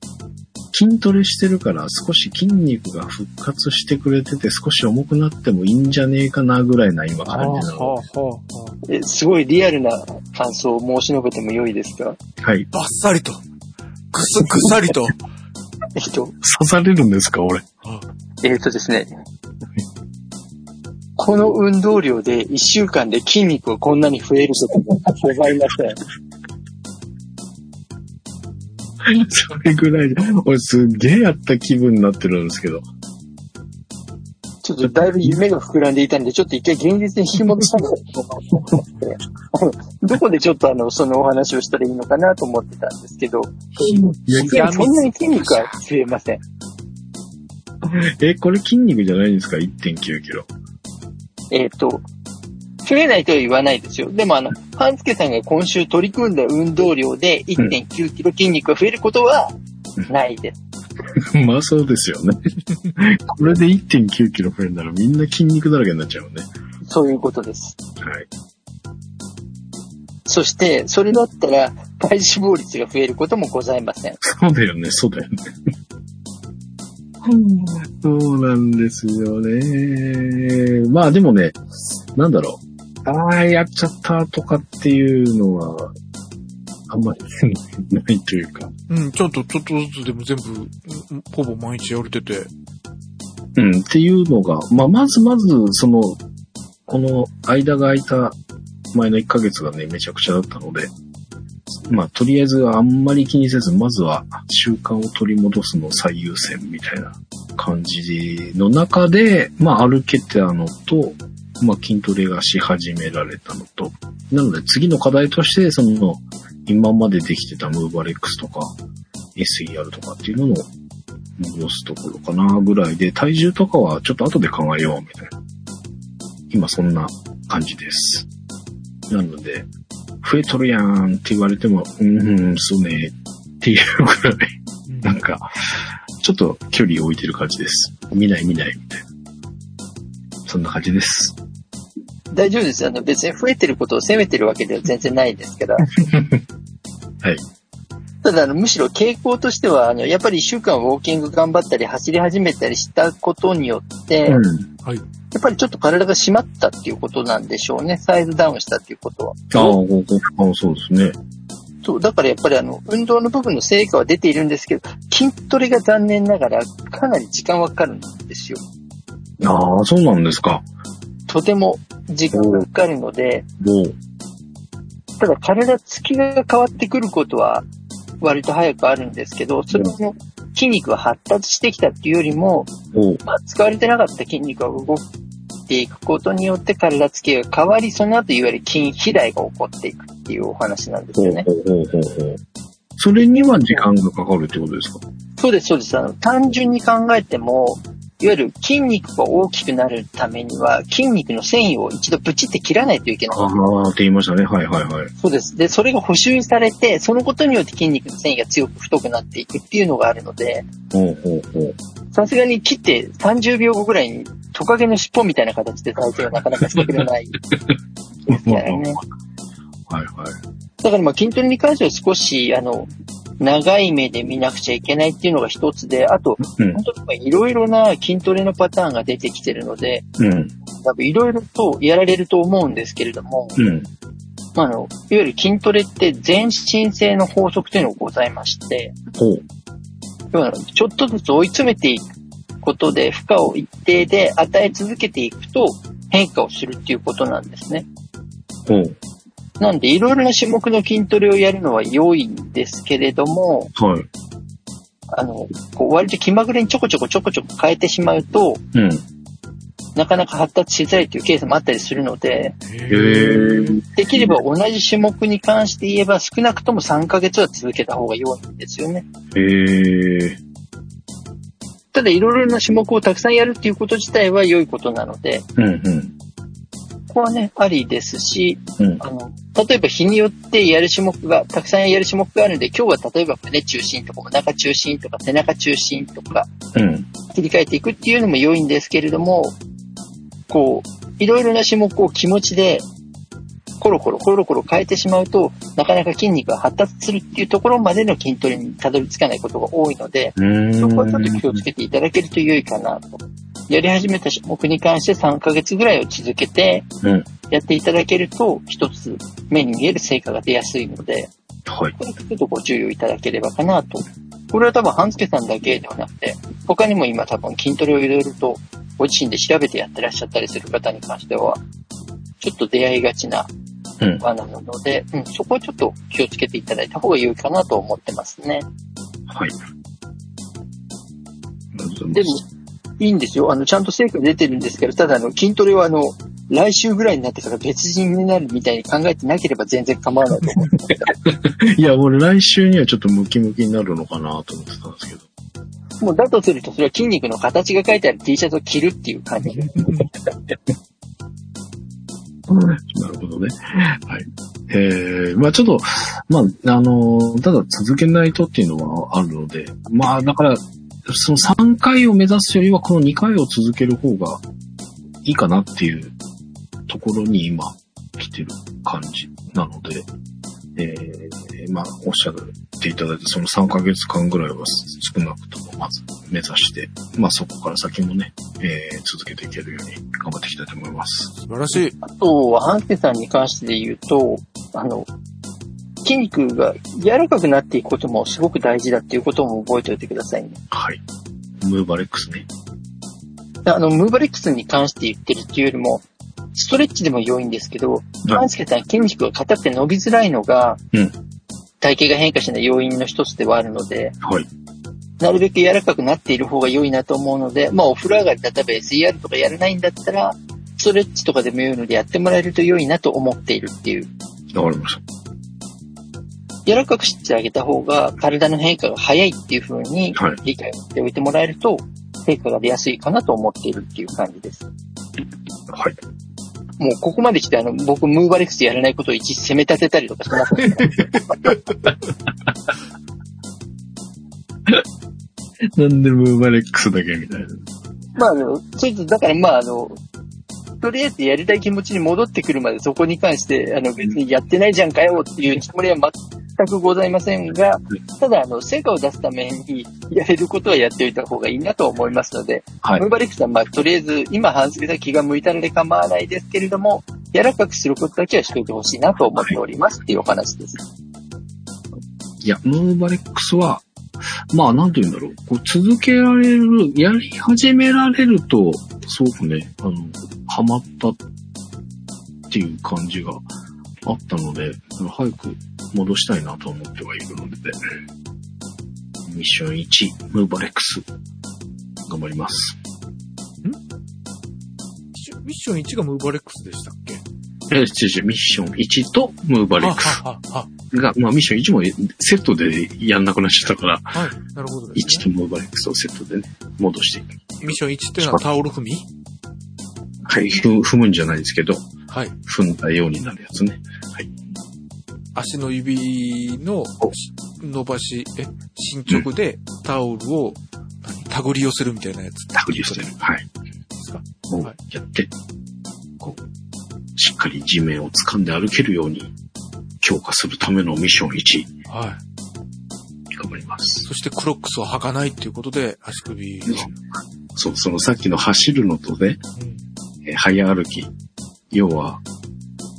筋トレしてるから少し筋肉が復活してくれてて少し重くなってもいいんじゃねえかなぐらいな今感じなの。はあはあはあえすごいリアルな感想を申し述べても良いですか？はい。バッサリと。ぐす、ぐさりと。えっと、刺されるんですか俺？えっとですね。この運動量で1週間で筋肉がこんなに増えることがございません。それぐらいで、俺すっげえやった気分になってるんですけど。ちょっとだいぶ夢が膨らんでいたんで、ちょっと一回現実に引き戻さないと思って、あのどこでちょっとあの、そのお話をしたらいいのかなと思ってたんですけど、いやそんなに筋肉は増えません。え、これ筋肉じゃないんですか ?1.9 キロ。えっ、と、増えないとは言わないですよ。でもあの、半助さんが今週取り組んだ運動量で1.9キロ筋肉が増えることはないです。まあそうですよね。これで1.9キロ増えるならみんな筋肉だらけになっちゃうね。そういうことです。はい。そして、それだったら、体脂肪率が増えることもございません。そうだよね、そうだよね。そうなんですよね。まあでもね、なんだろう。ああ、やっちゃったとかっていうのは、あんまり ないというか。うん、ちょっと、ちょっとずつでも全部、うんほぼ毎日やれてて。うん、っていうのが、まあまずまず、その、この間が空いた前の1ヶ月がね、めちゃくちゃだったので、まあとりあえずあんまり気にせず、まずは習慣を取り戻すのを最優先みたいな感じの中で、まあ歩けたのと、まあ筋トレがし始められたのと、なので次の課題として、その、今までできてたムーバレックスとか、SER とかっていうのを戻すところかなぐらいで、体重とかはちょっと後で考えようみたいな。今そんな感じです。なので、増えとるやんって言われても、うん、うん、そうねっていうぐらい、なんか、ちょっと距離を置いてる感じです。見ない見ないみたいな。そんな感じです。大丈夫です。あの、別に増えてることを責めてるわけでは全然ないですから。はい。ただ、あの、むしろ傾向としては、あの、やっぱり一週間ウォーキング頑張ったり、走り始めたりしたことによって、うん。やっぱりちょっと体が締まったっていうことなんでしょうね。サイズダウンしたっていうことは。ああそうですね。そう、だからやっぱりあの、運動の部分の成果は出ているんですけど、筋トレが残念ながらかなり時間はかかるんですよ。ああ、そうなんですか。とても時間がかかるので、ただ体つきが変わってくることは割と早くあるんですけど、それの筋肉が発達してきたっていうよりも、まあ、使われてなかった筋肉が動いていくことによって体つきが変わり、その後いわゆる筋肥大が起こっていくっていうお話なんですよね。ほうほうほうほう。それには時間がかかるってことですか？そうです、そうです。あの、単純に考えても、いわゆる筋肉が大きくなるためには、筋肉の繊維を一度ブチって切らないといけない。ああって言いましたね。はいはいはい。そうです。で、それが補修されて、そのことによって筋肉の繊維が強く太くなっていくっていうのがあるので。さすがに切って30秒後ぐらいにトカゲの尻尾みたいな形で体勢はなかなかしてくれないですからね。はいはい。だからまあ筋トレに関しては少し、あの、長い目で見なくちゃいけないっていうのが一つで、あと、うん本当にいろいろな筋トレのパターンが出てきてるので、うん。多分いろいろとやられると思うんですけれども、うん。まあ、あの、いわゆる筋トレって全身性の法則というのがございまして、ちょっとずつ追い詰めていくことで負荷を一定で与え続けていくと変化をするっていうことなんですね。なんでいろいろな種目の筋トレをやるのは良いんですけれども、はい。あの、こう割と気まぐれにちょこちょこちょこちょこ変えてしまうと、うん。なかなか発達しづらいというケースもあったりするので。できれば同じ種目に関して言えば少なくとも3ヶ月は続けた方が良いんですよね。ただいろいろな種目をたくさんやるっていうこと自体は良いことなので、うんうん。ここはね、ありですし、うん。あの、例えば日によってやる種目が、たくさんやる種目があるんで、今日は例えば胸中心とかお腹中心とか背中中心とかうん。切り替えていくっていうのも良いんですけれども、こう、いろいろな種目を気持ちでコロコロコロコロ変えてしまうと、なかなか筋肉が発達するっていうところまでの筋トレにたどり着かないことが多いので。そこはちょっと気をつけていただけると良いかなと。やり始めた種目に関して3ヶ月ぐらいを続けてうん。やっていただけると、一つ目に見える成果が出やすいので、はい。これちょっとご注意をいただければかなと。これは多分、半助さんだけではなくて、他にも今多分筋トレをいろいろとご自身で調べてやってらっしゃったりする方に関しては、ちょっと出会いがちなうん。罠なので、うん、そこはちょっと気をつけていただいた方が良いかなと思ってますね。はい。でも、いいんですよ。あの、ちゃんと成果出てるんですけど、ただあの、筋トレはあの、来週ぐらいになってから別人になるみたいに考えてなければ全然構わないと思って。いや、俺来週にはちょっとムキムキになるのかなと思ってたんですけど。もうだとすると、それは筋肉の形が書いてある T シャツを着るっていう感じで。なるほどね。はい。えー、まあちょっと、まあ、あのーただ続けないとっていうのはあるので、まあだから、その3回を目指すよりはこの2回を続ける方がいいかなっていうところに今来てる感じなので、えー、まあおっしゃっていただいたその3ヶ月間ぐらいは少なくともまず目指して、まあそこから先もね、えー、続けていけるように頑張っていきたいと思います。素晴らしい。あとは、ハンスケさんに関して言うと、あの、筋肉が柔らかくなっていくこともすごく大事だっていうことも覚えておいてくださいね。はい。ムーバレックスね。あの、ムーバレックスに関して言ってるっていうよりも、ストレッチでも良いんですけど、ハンスケさん筋肉が硬くて伸びづらいのが、うん体型が変化しない要因の一つではあるので、はい。なるべく柔らかくなっている方が良いなと思うので、まあお風呂上がり、例えば SER とかやらないんだったら、ストレッチとかでも良いのでやってもらえると良いなと思っているっていう。わかりました。柔らかくしてあげた方が体の変化が早いっていう風にはい理解をしておいてもらえると、成果が出やすいかなと思っているっていう感じです。はい。もうここまで来てあの、僕ムーバレックスやらないことを一時責め立てたりとかしますから、なんでムーバレックスだけみたいな。まああの、ちょっとだからまああの、とりあえずやりたい気持ちに戻ってくるまでそこに関して、あの別にやってないじゃんかよっていうつもりは全くございませんが、ただあの、成果を出すためにやれることはやっておいた方がいいなと思いますので、はいムー。バレックスはまあとりあえず今半袖が気が向いたので構わないですけれども、柔らかくすることだけはしておいてほしいなと思っておりますっていうお話です。いや、ムーバレックスは、まあ、なんて言うんだろう。こう続けられる、やり始められると、すごくね、あの、ハマったっていう感じがあったので、早く戻したいなと思ってはいるので、ミッション1、ムーバレックス。頑張ります。ミッション1がムーバレックスでしたっけ？え、違う違う、ミッション1とムーバレックスあ、あ、あ、が、まあミッション1もセットでやんなくなっちゃったから、あ、はい。なるほどです1ね。とムーバレックスをセットでね、戻していく。ミッション1っていうのはタオル踏み？はい、ふ踏むんじゃないですけど、はい。踏んだようになるやつね。足の指のし伸ばし、え、進捗でタオルを、何手繰り寄せるみたいなやつ？タグリしてる。はい。ですか？をはいやって、こう、しっかり地面を掴んで歩けるように強化するためのミッション1、はい。頑張ります。そしてクロックスを履かないっていうことで、足首の、そう、そのさっきの走るのとね、うんえー早歩き。要は、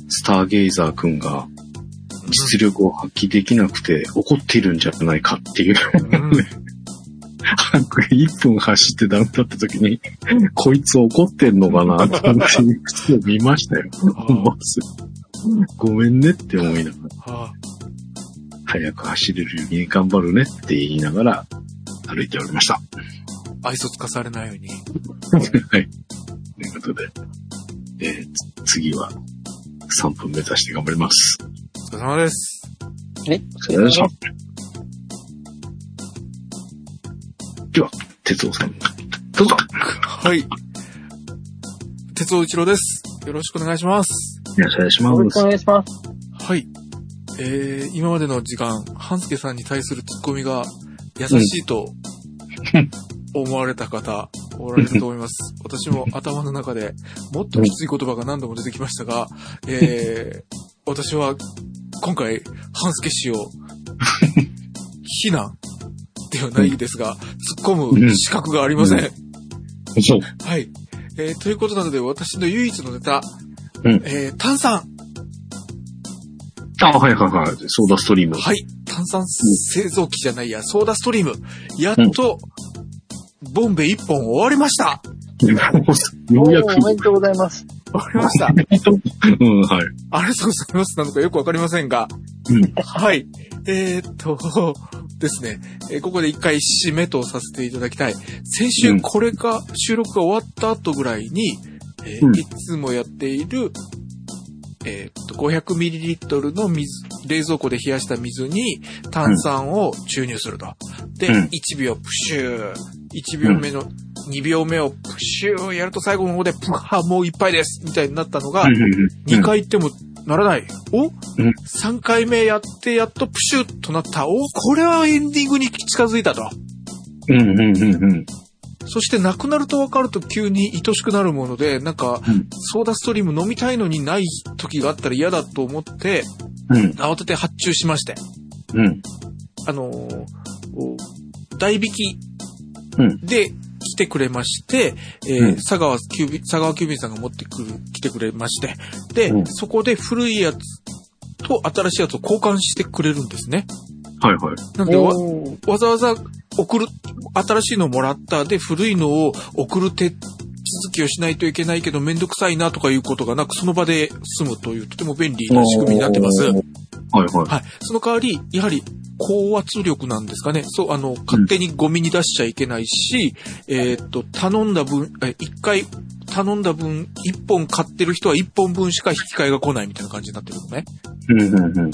スターゲイザー君が実力を発揮できなくて怒っているんじゃないかっていう。うん 1分走ってダメだった時に、こいつ怒ってんのかなっていう靴を見ましたよ。思わずごめんねって思いながら、は早く走れるように頑張るねって言いながら歩いておりました。あ、愛想つかされないように。はい。ということで、えーつ次は3分目指して頑張ります。お疲れ様です。ね。お願いします。では、哲夫さん、どうぞ。はい。鉄尾一郎です。よろしくお願いします。よろしくお願いしますよろしくお。願いします。はい。えー、今までの時間、半助さんに対するツッコミが優しいと思われた方、おられると思います。私も頭の中でもっときつい言葉が何度も出てきましたが、えー、私は今回、半助氏を非難ではないですが、突っ込む資格がありません。そう。はい。えー、ということなので、私の唯一のネタ、うんえー、炭酸。あ、はいはいはい。ソーダストリーム。はい。炭酸製造機じゃないや、ソーダストリーム。やっと、ボンベ一本終わりました。ようやく。おめでとうございます。終わりました。うん、はい。ありがとうございますなのかよくわかりませんが。うん。はい。えー、っと、ですね。えーここで一回締めとさせていただきたい。先週うんこれが、収録が終わった後ぐらいに、えーうんいつもやっている、えーっと、500ml の水、冷蔵庫で冷やした水に炭酸を注入すると。で、うん1秒プシュー、1秒目の、2秒目をプシューやると最後の方で、プハーもういっぱいですみたいになったのが、2回言ってもならない。お、ん ?3 回目やってやっとプシュッとなった。お？これはエンディングに近づいたと。うん、うん、うん、うん。そしてなくなると分かると急に愛しくなるもので、なんか、うんソーダストリーム飲みたいのにない時があったら嫌だと思って、うん、慌てて発注しまして。うん。あのーお代引きうんで来てくれまして、えーうん佐川急便、佐川急便さんが持ってくる、来てくれまして、で、うんそこで古いやつと新しいやつを交換してくれるんですね。はいはい。なんでわ、わざわざ送る、新しいのもらったで古いのを送る手続きをしないといけないけどめんどくさいなとかいうことがなくその場で済むというとても便利な仕組みになってます。はいはい。はい。その代わり、やはり、高圧力なんですかね。そう、あの、勝手にゴミに出しちゃいけないし、えーっと、頼んだ分、え、一回頼んだ分、一本買ってる人は一本分しか引き換えが来ないみたいな感じになってるのね。うん、うん、うん、うん。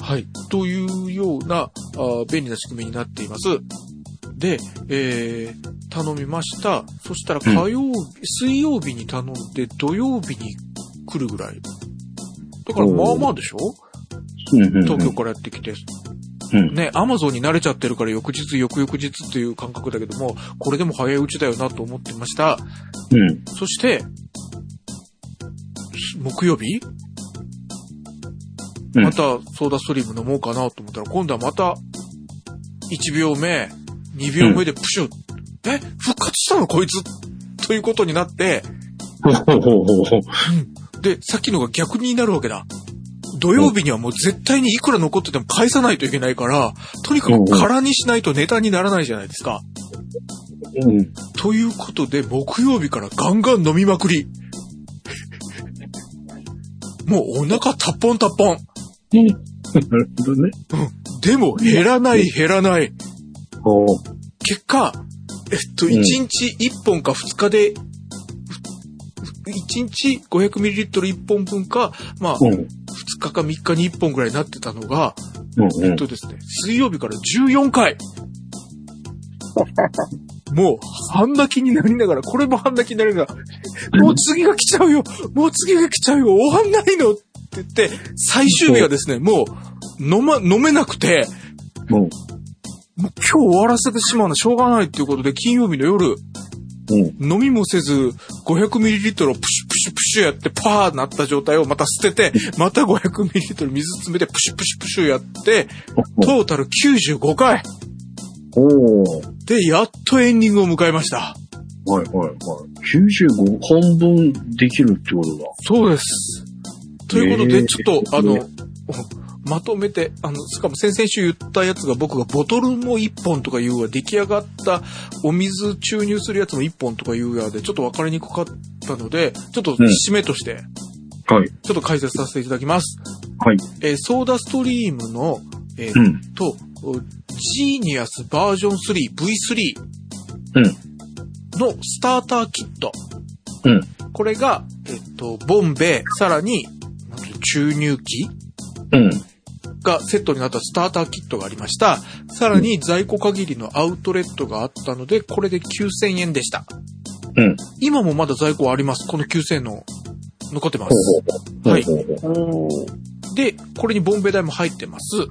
はい。というような、あー便利な仕組みになっています。で、えー、頼みました。そしたら火曜日、水曜日に頼んで土曜日に来るぐらい。だからまあまあでしょ？うん、うん。東京からやってきて。うん。ね、アマゾンに慣れちゃってるから翌日、翌々日っていう感覚だけども、これでも早いうちだよなと思ってました。うん。そして、木曜日？うんまたソーダストリーム飲もうかなと思ったら、今度はまた、1秒目、2秒目でプシュッ、え？復活したのこいつ？ということになって。で、さっきのが逆になるわけだ。土曜日にはもう絶対にいくら残ってても返さないといけないから、とにかく空にしないとネタにならないじゃないですか。うん。ということで、木曜日からガンガン飲みまくり。もうお腹タッポンタッポン。なるほどね。でも減らない減らない。おう結果、えっと、うん1日1本か2日で、1日 500ml1 本分か、まあ、うん。2日か3日に1本ぐらいになってたのが、うん。うん。えっとですね、水曜日から14回。もう、半泣きになりながら、これも半泣きになりながら、もう次が来ちゃうよもう次が来ちゃうよ終わんないのって言って、最終日はですね、もう、飲ま、飲めなくて、うん。もう今日終わらせてしまうのはしょうがないっていうことで、金曜日の夜、うん。飲みもせず、500ml をプシュプシュプシュやって、パーなった状態をまた捨てて、また 500ml 水詰めて、プシュプシュプシュやって、トータル95回で、やっとエンディングを迎えました。はいはいはい。95本分できるってことだ。そうです。ということで、えーちょっと、あえの、まとめて、あの、しかも先々週言ったやつが僕がボトルも1本とかいうわ、出来上がったお水注入するやつも1本とかいうやで、ちょっと分かりにくかったので、ちょっと締めとして、はい。ちょっと解説させていただきます。はい。えーソーダストリームの、えーうん。と、ジーニアスバージョン3、V3 うん。のスターターキット。うん。これが、えっと、ボンベ、さらに、注入器うん。がセットになったスターターキットがありました。さらに在庫限りのアウトレットがあったので、これで9000円でした。うん。今もまだ在庫あります。この9000円の、残ってます。はいで、これにボンベ代も入ってます。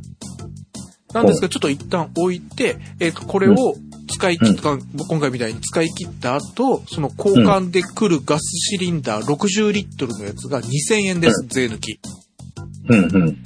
なんですが、ちょっと一旦置いて、えっ、と、これを使い切った、今回みたいに使い切った後、その交換で来るガスシリンダー60リットルのやつが2000円です、税抜き。うんうん。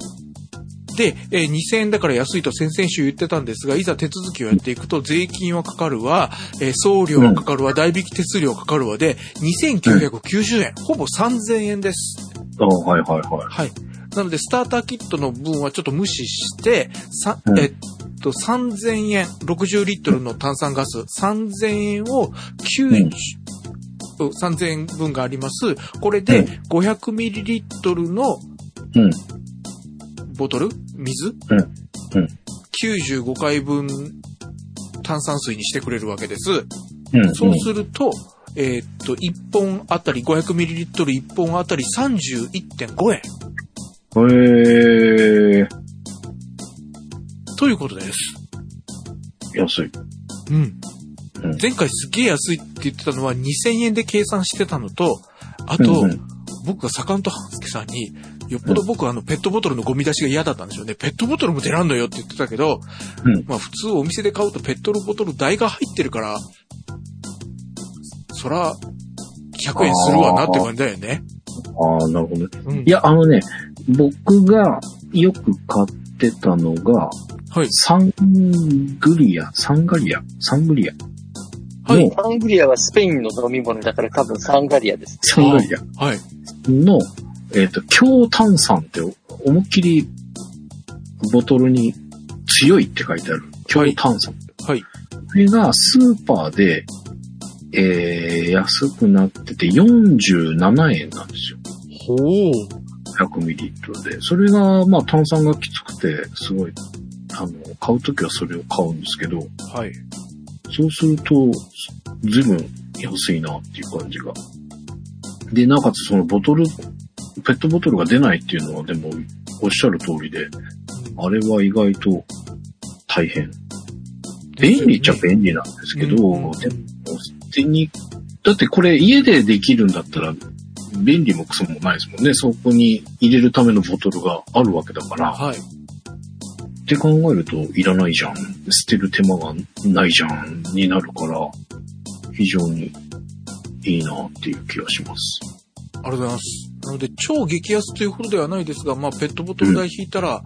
で、えー2000円だから安いと先々週言ってたんですが、いざ手続きをやっていくと、税金はかかるわ、えー送料はかかるわ、代引き手数料かかるわで、2990円、ほぼ3000円です。あはいはいはい。はい。なので、スターターキットの分はちょっと無視して、さうんえっと、3000円、60リットルの炭酸ガス、3000円を90、3000円分があります。これで500ミリリットルのうん。ボトル？水？うん。うん。95回分炭酸水にしてくれるわけです。うん。そうすると、えーっと、1本あたり、500ミリリットル1本あたり31.5円。へえー、ということです。安い。うん。うん前回すっげえ安いって言ってたのは2000円で計算してたのと、あと、うんうん僕が坂本半助さんに、よっぽど僕はあのペットボトルのゴミ出しが嫌だったんでしょうね。ペットボトルも出らんのよって言ってたけど、うんまあ普通お店で買うとペットボトル代が入ってるから、そら、100円するわなって感じだよね。ああ、なるほどね。うん。いや、あのね、僕がよく買ってたのが、はい。サングリア、サンガリア、サングリア？はいのサングリアはスペインの飲み物だから多分サンガリアです。サンガリアはい。の、えっ、と、強炭酸って思いっきりボトルに強いって書いてある。強炭酸。はい。これがスーパーで、えー、安くなってて47円なんですよ。ほう。100ミリリットルで。それが、まあ炭酸がきつくて、すごい、買うときはそれを買うんですけど、はい。そうすると、ずいぶん安いなっていう感じが。で、なおかつそのボトル、ペットボトルが出ないっていうのはでも、おっしゃる通りで、あれは意外と大変。便利っちゃ便利なんですけど、うんでも、手に、だってこれ家でできるんだったら、便利もクソもないですもんね。そこに入れるためのボトルがあるわけだから。はい。って考えると、いらないじゃん。捨てる手間がないじゃん。になるから、非常にいいなっていう気がします。ありがとうございます。なので、超激安というほどではないですが、まあ、ペットボトル代引いたら、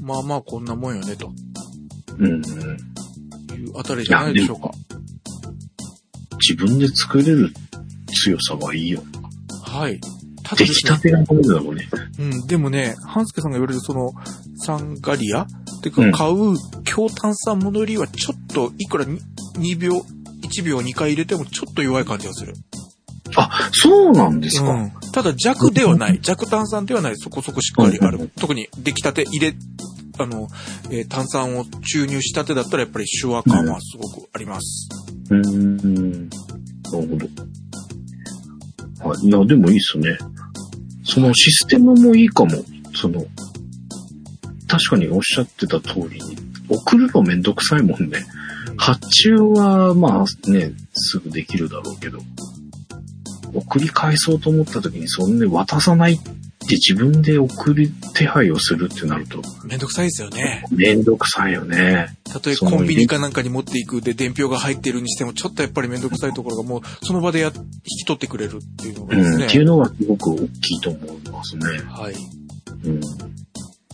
まあまあこんなもんよね、とうん、うん。いうあたりじゃないでしょうか。自分で作れる強さはいいよ。はい。ただね来たてがものだろうね。うん、でもね、半助さんが言われるその、サンガリアっていううんか、買う強炭酸ものよりはちょっと、いくらに2秒、1秒2回入れてもちょっと弱い感じがする。あ、そうなんですか。うん。ただ弱ではない。弱炭酸ではない。そこそこしっかりある。特に出来たて入れあの、えー炭酸を注入したてだったらやっぱり手話感はすごくあります。うーん。なるほど。はい。いや、でもいいっすね。そのシステムもいいかも。その、確かにおっしゃってた通りに、送るのめんどくさいもんね。発注は、まあね、すぐできるだろうけど、送り返そうと思った時にそんなに渡さないって自分で送る手配をするってなると、めんどくさいですよね。めんどくさいよね。たとえコンビニかなんかに持っていくで伝票が入ってるにしても、ちょっとやっぱりめんどくさいところがもうその場でや、引き取ってくれるっていうのがですうん、ね。っていうのがすごく大きいと思いますね。はい。うん。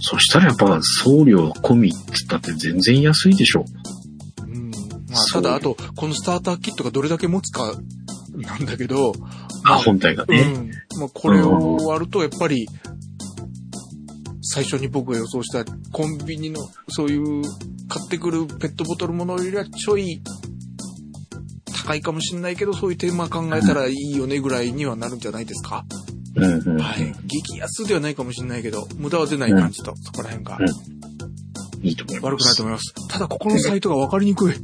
そしたらやっぱ送料込みって言ったって全然安いでしょ。うん。まあ、ただ、あと、このスターターキットがどれだけ持つかなんだけど、あ、本体がうね。ん。まあ、これを割ると、やっぱり、最初に僕が予想したコンビニの、そういう、買ってくるペットボトルものよりはちょい、高いかもしれないけど、そういう手間考えたらいいよねぐらいにはなるんじゃないですか？うんうんうん。はい。激安ではないかもしれないけど、無駄は出ない感じと、そこら辺がうんいいと思います。悪くないと思います。ただ、ここのサイトが分かりにくい。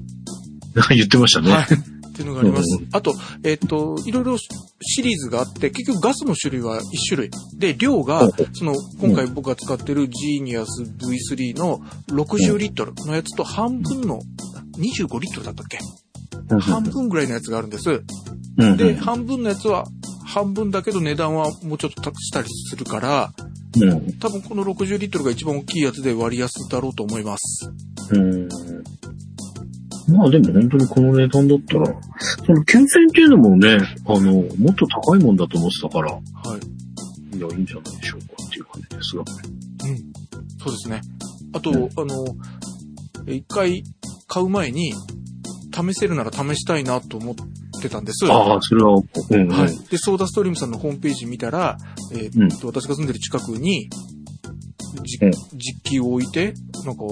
言ってましたね。はい。っていうのがありますうん。あと、えっ、と、いろいろシリーズがあって、結局ガスの種類は1種類。で、量がうん、その、今回僕が使ってるジーニアス V3 の60リットルのやつと半分の、25リットルだったっけ？半分ぐらいのやつがあるんです。うんで、半分のやつは、半分だけど値段はもうちょっとしたりするから、うん。多分この60リットルが一番大きいやつで割安だろうと思います。うん。まあでも本当にこの値段だったら、その9000っていうのもね、あの、もっと高いもんだと思ってたから、はい。いや、いいんじゃないでしょうかっていう感じですが。うん。そうですね。あと、うんあの、え一回買う前に、試せるなら試したいなと思ってたんです。ああ、それは、うん、うん。はい。で、ソーダストリームさんのホームページ見たら、えーっと、私が住んでる近くに、じうん実機を置いて、なんか、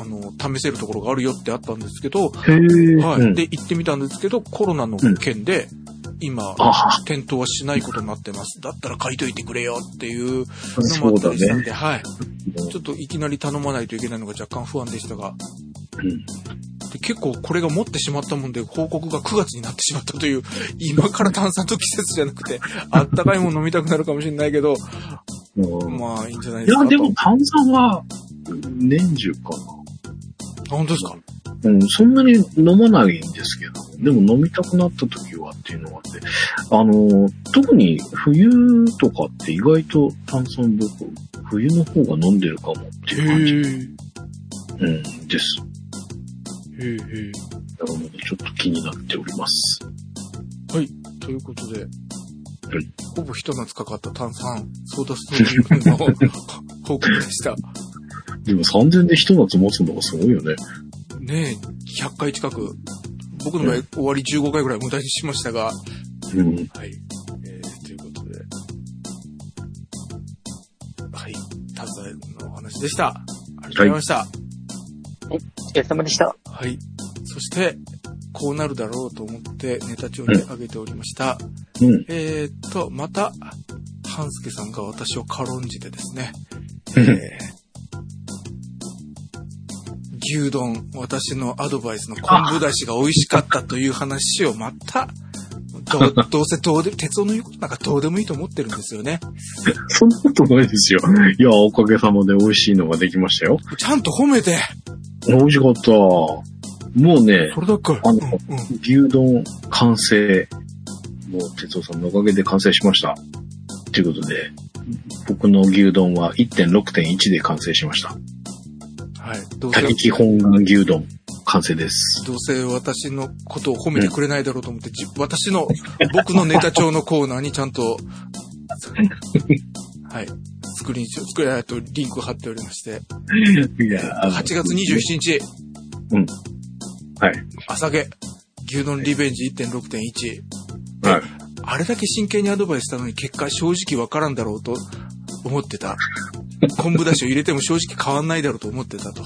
あの、試せるところがあるよってあったんですけど。はい。うん、で、行ってみたんですけど、コロナの件で、今、ああ、店頭はしないことになってます。だったら書いといてくれよっていうのもそうだあったりしたんね。で、はい。うんちょっといきなり頼まないといけないのが若干不安でしたが、うんで結構これが持ってしまったもんで、報告が9月になってしまったという、今から炭酸と季節じゃなくて、あったかいもの飲みたくなるかもしれないけど、うんまあいいんじゃないいですか。や、でもと炭酸は年中かあ本当ですか？な。うん、そんなに飲まないんですけど、でも飲みたくなった時はっていうのがあって、あの、特に冬とかって意外と炭酸僕、冬の方が飲んでるかもっていう感じ、へうん、です。え。へえへえ。なのでちょっと気になっております。ということで、いほぼ一夏かかった炭酸、ソーダストリームの報告でした。でも3000で一夏持つのがすごいよね。ねえ、100回近く、僕の場合終わり15回ぐらい無駄にしましたが、うん。はい。えー、ということで。はい。タズのお話でした。ありがとうございました。お疲れ様でした。はい。そして、こうなるだろうと思ってネタ帳に上げておりました。うん。えーっと、また、半助さんが私を軽んじてですね、うんえー牛丼、私のアドバイスの昆布だしが美味しかったという話をまた、どう どうせどうで、鉄夫の言うことなんかどうでもいいと思ってるんですよね。そんなことないですよ。いや、おかげさまで美味しいのができましたよ。ちゃんと褒めて美味しかった。もうね、それだけ？あのうんうん牛丼完成。もう、哲夫さんのおかげで完成しました。ということで、僕の牛丼は1.6.1で完成しました。はい。どうせ他、力本願牛丼、完成です。どうせ私のことを褒めてくれないだろうと思って、じ私の、僕のネタ帳のコーナーにちゃんと、はい。スクリーンショット、スクリーン、と、リンク貼っておりまして、いや、あの8月27日。うん。はい。朝毛、牛丼リベンジ1.6.1。はい。あれだけ真剣にアドバイスしたのに結果正直わからんだろうと思ってた。昆布だしを入れても正直変わんないだろうと思ってたと。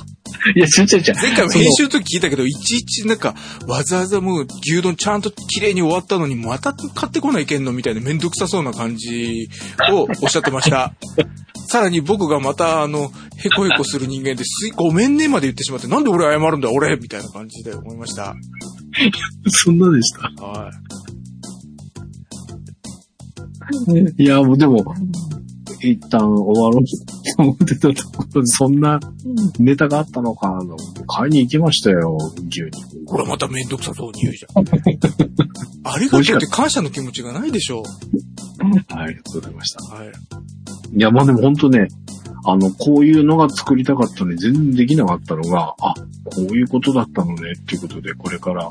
いや、ちょちょちょ。前回も編集の時聞いたけど、いちいちなんか、わざわざもう牛丼ちゃんと綺麗に終わったのに、また買ってこないけんのみたいなめんどくさそうな感じをおっしゃってました。さらに僕がまた、あの、へこへこする人間ですい、ごめんねまで言ってしまって、なんで俺謝るんだ、俺みたいな感じで思いました。そんなでした？はい。いや、もうでも、一旦終わろうと思ってたところで、そんなネタがあったのか買いに行きましたよ、牛肉。これまためんどくさそうに言うじゃん。ありがとうって感謝の気持ちがないでしょありがとうございました。う。はい。いや、まあでも本当ね、あの、こういうのが作りたかったのに全然できなかったのが、あ、こういうことだったのねっていうことで、これから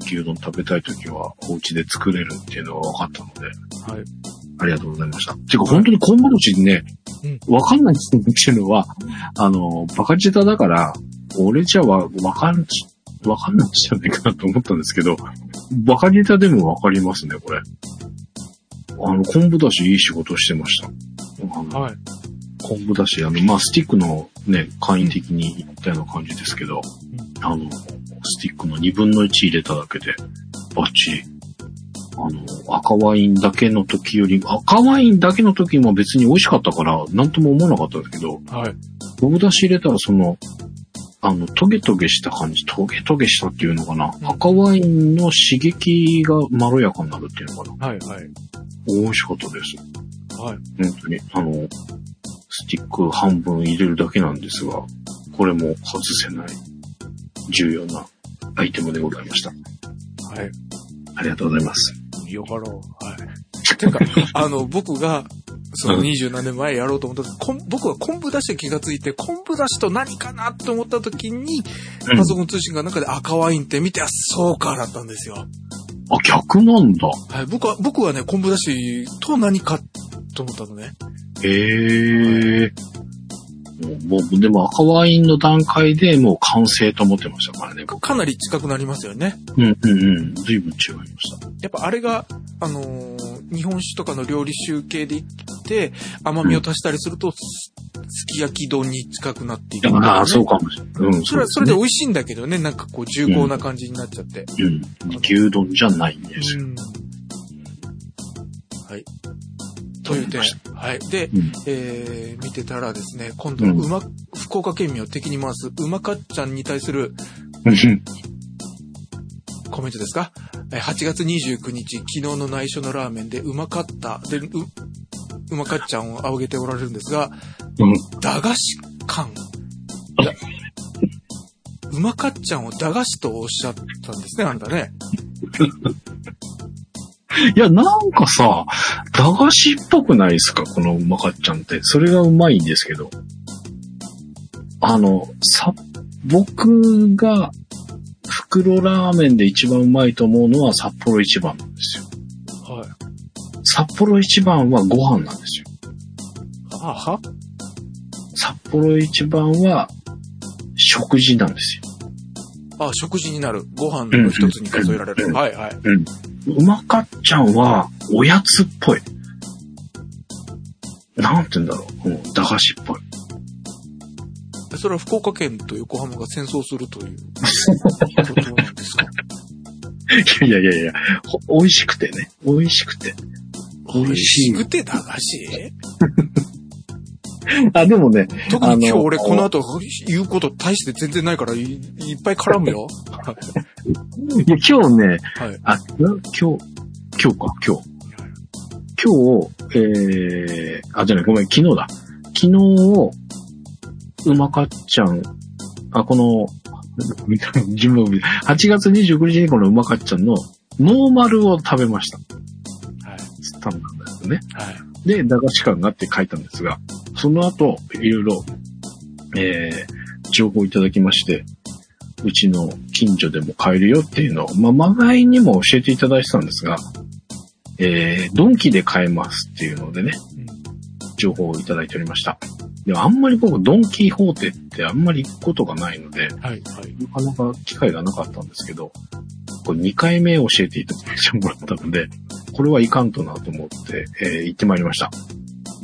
牛丼食べたいときはお家で作れるっていうのが分かったので、はい。ありがとうございました。てか本当に昆布餅ね、わかんないっていうのは、あの、バカ舌だから、俺じゃわ、わかん、わかんないんじゃないかなと思ったんですけど、バカ舌でもわかりますね、これ。あの、昆布だしいい仕事してました。はい。昆布だし、あの、まあ、スティックのね、簡易的にいったような感じですけど、あの、スティックの2分の1入れただけで、バッチリ。あの、赤ワインだけの時より、赤ワインだけの時も別に美味しかったから、なんとも思わなかったんですけど、はい。昆布だし入れたらその、あの、トゲトゲした感じ、トゲトゲしたっていうのかな。うん赤ワインの刺激がまろやかになるっていうのかな。はい。はい。美味しかったです。はい。本当に、あの、スティック半分入れるだけなんですが、これも外せない重要なアイテムでございました。はい。ありがとうございます。よかろう。はい。ていうか、あの、僕が、そのうん27年前やろうと思った時、僕は昆布だしで気がついて、昆布だしと何かなと思った時に、うんパソコン通信が中で赤ワインって見て、あ、そうかだったんですよ。あ、逆なんだ。はい。僕は、僕はね、昆布だしと何かと思ったのね。へえ。もう、でも赤ワインの段階でもう完成と思ってましたからね。かなり近くなりますよね。うんうんうん。随分違いました。やっぱあれが、あのー日本酒とかの料理集計でいって、甘みを足したりすると、すすき焼き丼に近くなっている、ああ、そうかもしれない。うん、それは、それでう美味しいんだけどね、なんかこう重厚な感じになっちゃって。すね。うん。牛丼じゃないんですよ。うん。はい。という点。はい。で、うんえー、見てたらですね、今度、うんうま、福岡県民を敵に回す、うまかっちゃんに対するうんコメントですか？えー $8 月29日、昨日の内緒のラーメンでうまかった、で、う、うまかっちゃんを仰げておられるんですが、うん駄菓子感。だうまかっちゃんを駄菓子とおっしゃったんですね、あんたね。いや、なんかさ、駄菓子っぽくないですか？このうまかっちゃんって。それがうまいんですけど。あの、さ、僕が袋ラーメンで一番うまいと思うのは札幌一番なんですよ。はい。札幌一番はご飯なんですよ。はあ、は札幌一番は食事なんですよ。あ、食事になる。ご飯の一つに数えられる。うんはいはい。うまかっちゃんはおやつっぽい。なんて言うんだろう。うん、駄菓子っぽい。それは福岡県と横浜が戦争するという ことなんですか？いやいやいや、ほ美味しくてね。美味しくて。美味しい美味しくて駄菓子？あ、でもね、特に今日俺この後言うこと大して全然ないからいいっぱい絡むよ。いや今日ね、はい。あ、な今日、今日か、今日。今日、えー、あ、じゃない、ごめん、昨日だ。昨日を、うまかっちゃん、あ、この、順番を見て8月29日にこのうまかっちゃんのノーマルを食べました。はい。スタンダードですね。はい。で、駄菓子感があって書いたんですが、その後、いろいろ、えー、情報いただきまして、うちの近所でも買えるよっていうのを、まあ、まがいにも教えていただいてたんですが、えー、ドンキで買えますっていうのでね、情報をいただいておりました。でもあんまり僕、ドンキーホーテってあんまり行くことがないので、はい。はい。なかなか機会がなかったんですけど、これ2回目教えていただいてもらったので、これはいかんとなと思って、えー行ってまいりました。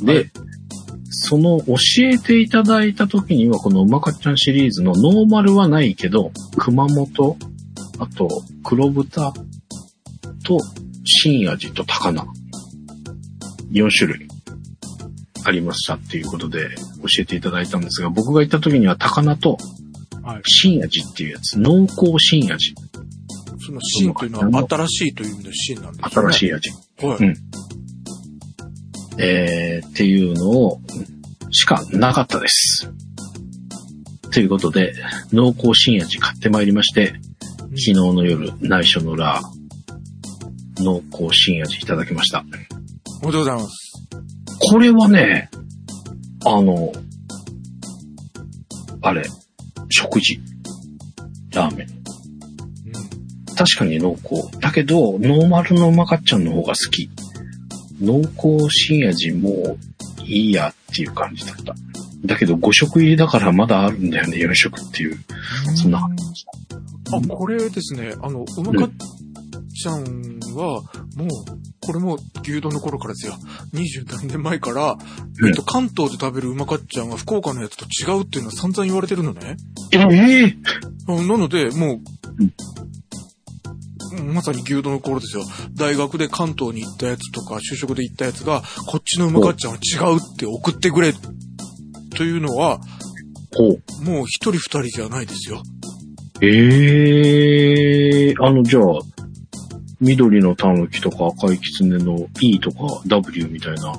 で、はいその教えていただいた時には、このうまかっちゃんシリーズのノーマルはないけど、熊本、あと黒豚と新味と高菜。4種類ありましたっていうことで教えていただいたんですが、僕が行った時には高菜とはい。新味っていうやつ、濃厚新味。そのシーンというのは新しいという意味のシーンなんですよね。い。新しい味。はい。うんえー、っていうのを、しかなかったです。ということで、濃厚新味買ってまいりまして、昨日の夜、内緒のラー、濃厚新味いただきました。おめでとうございます。これはね、あの、あれ、食事。ラーメン。うん。確かに濃厚。だけど、ノーマルのうまかっちゃんの方が好き。濃厚新味もういいやっていう感じだった。だけど5食入りだからまだあるんだよね、4食っていう。そんな感じでした。あ、これですね、あの、うまかっちゃんは、もう、これも牛丼の頃からですよ。二十何年前から、うんえっと、関東で食べるうまかっちゃんが福岡のやつと違うっていうのは散々言われてるのね。ええあなので、もう、まさに牛丼の頃ですよ。大学で関東に行ったやつとか、就職で行ったやつが、こっちのうまかっちゃんは違うって送ってくれ、というのは、ほう。もう一人二人じゃないですよ。ええあの、じゃあ、緑の狸とか赤い狐の E とか W みたいな。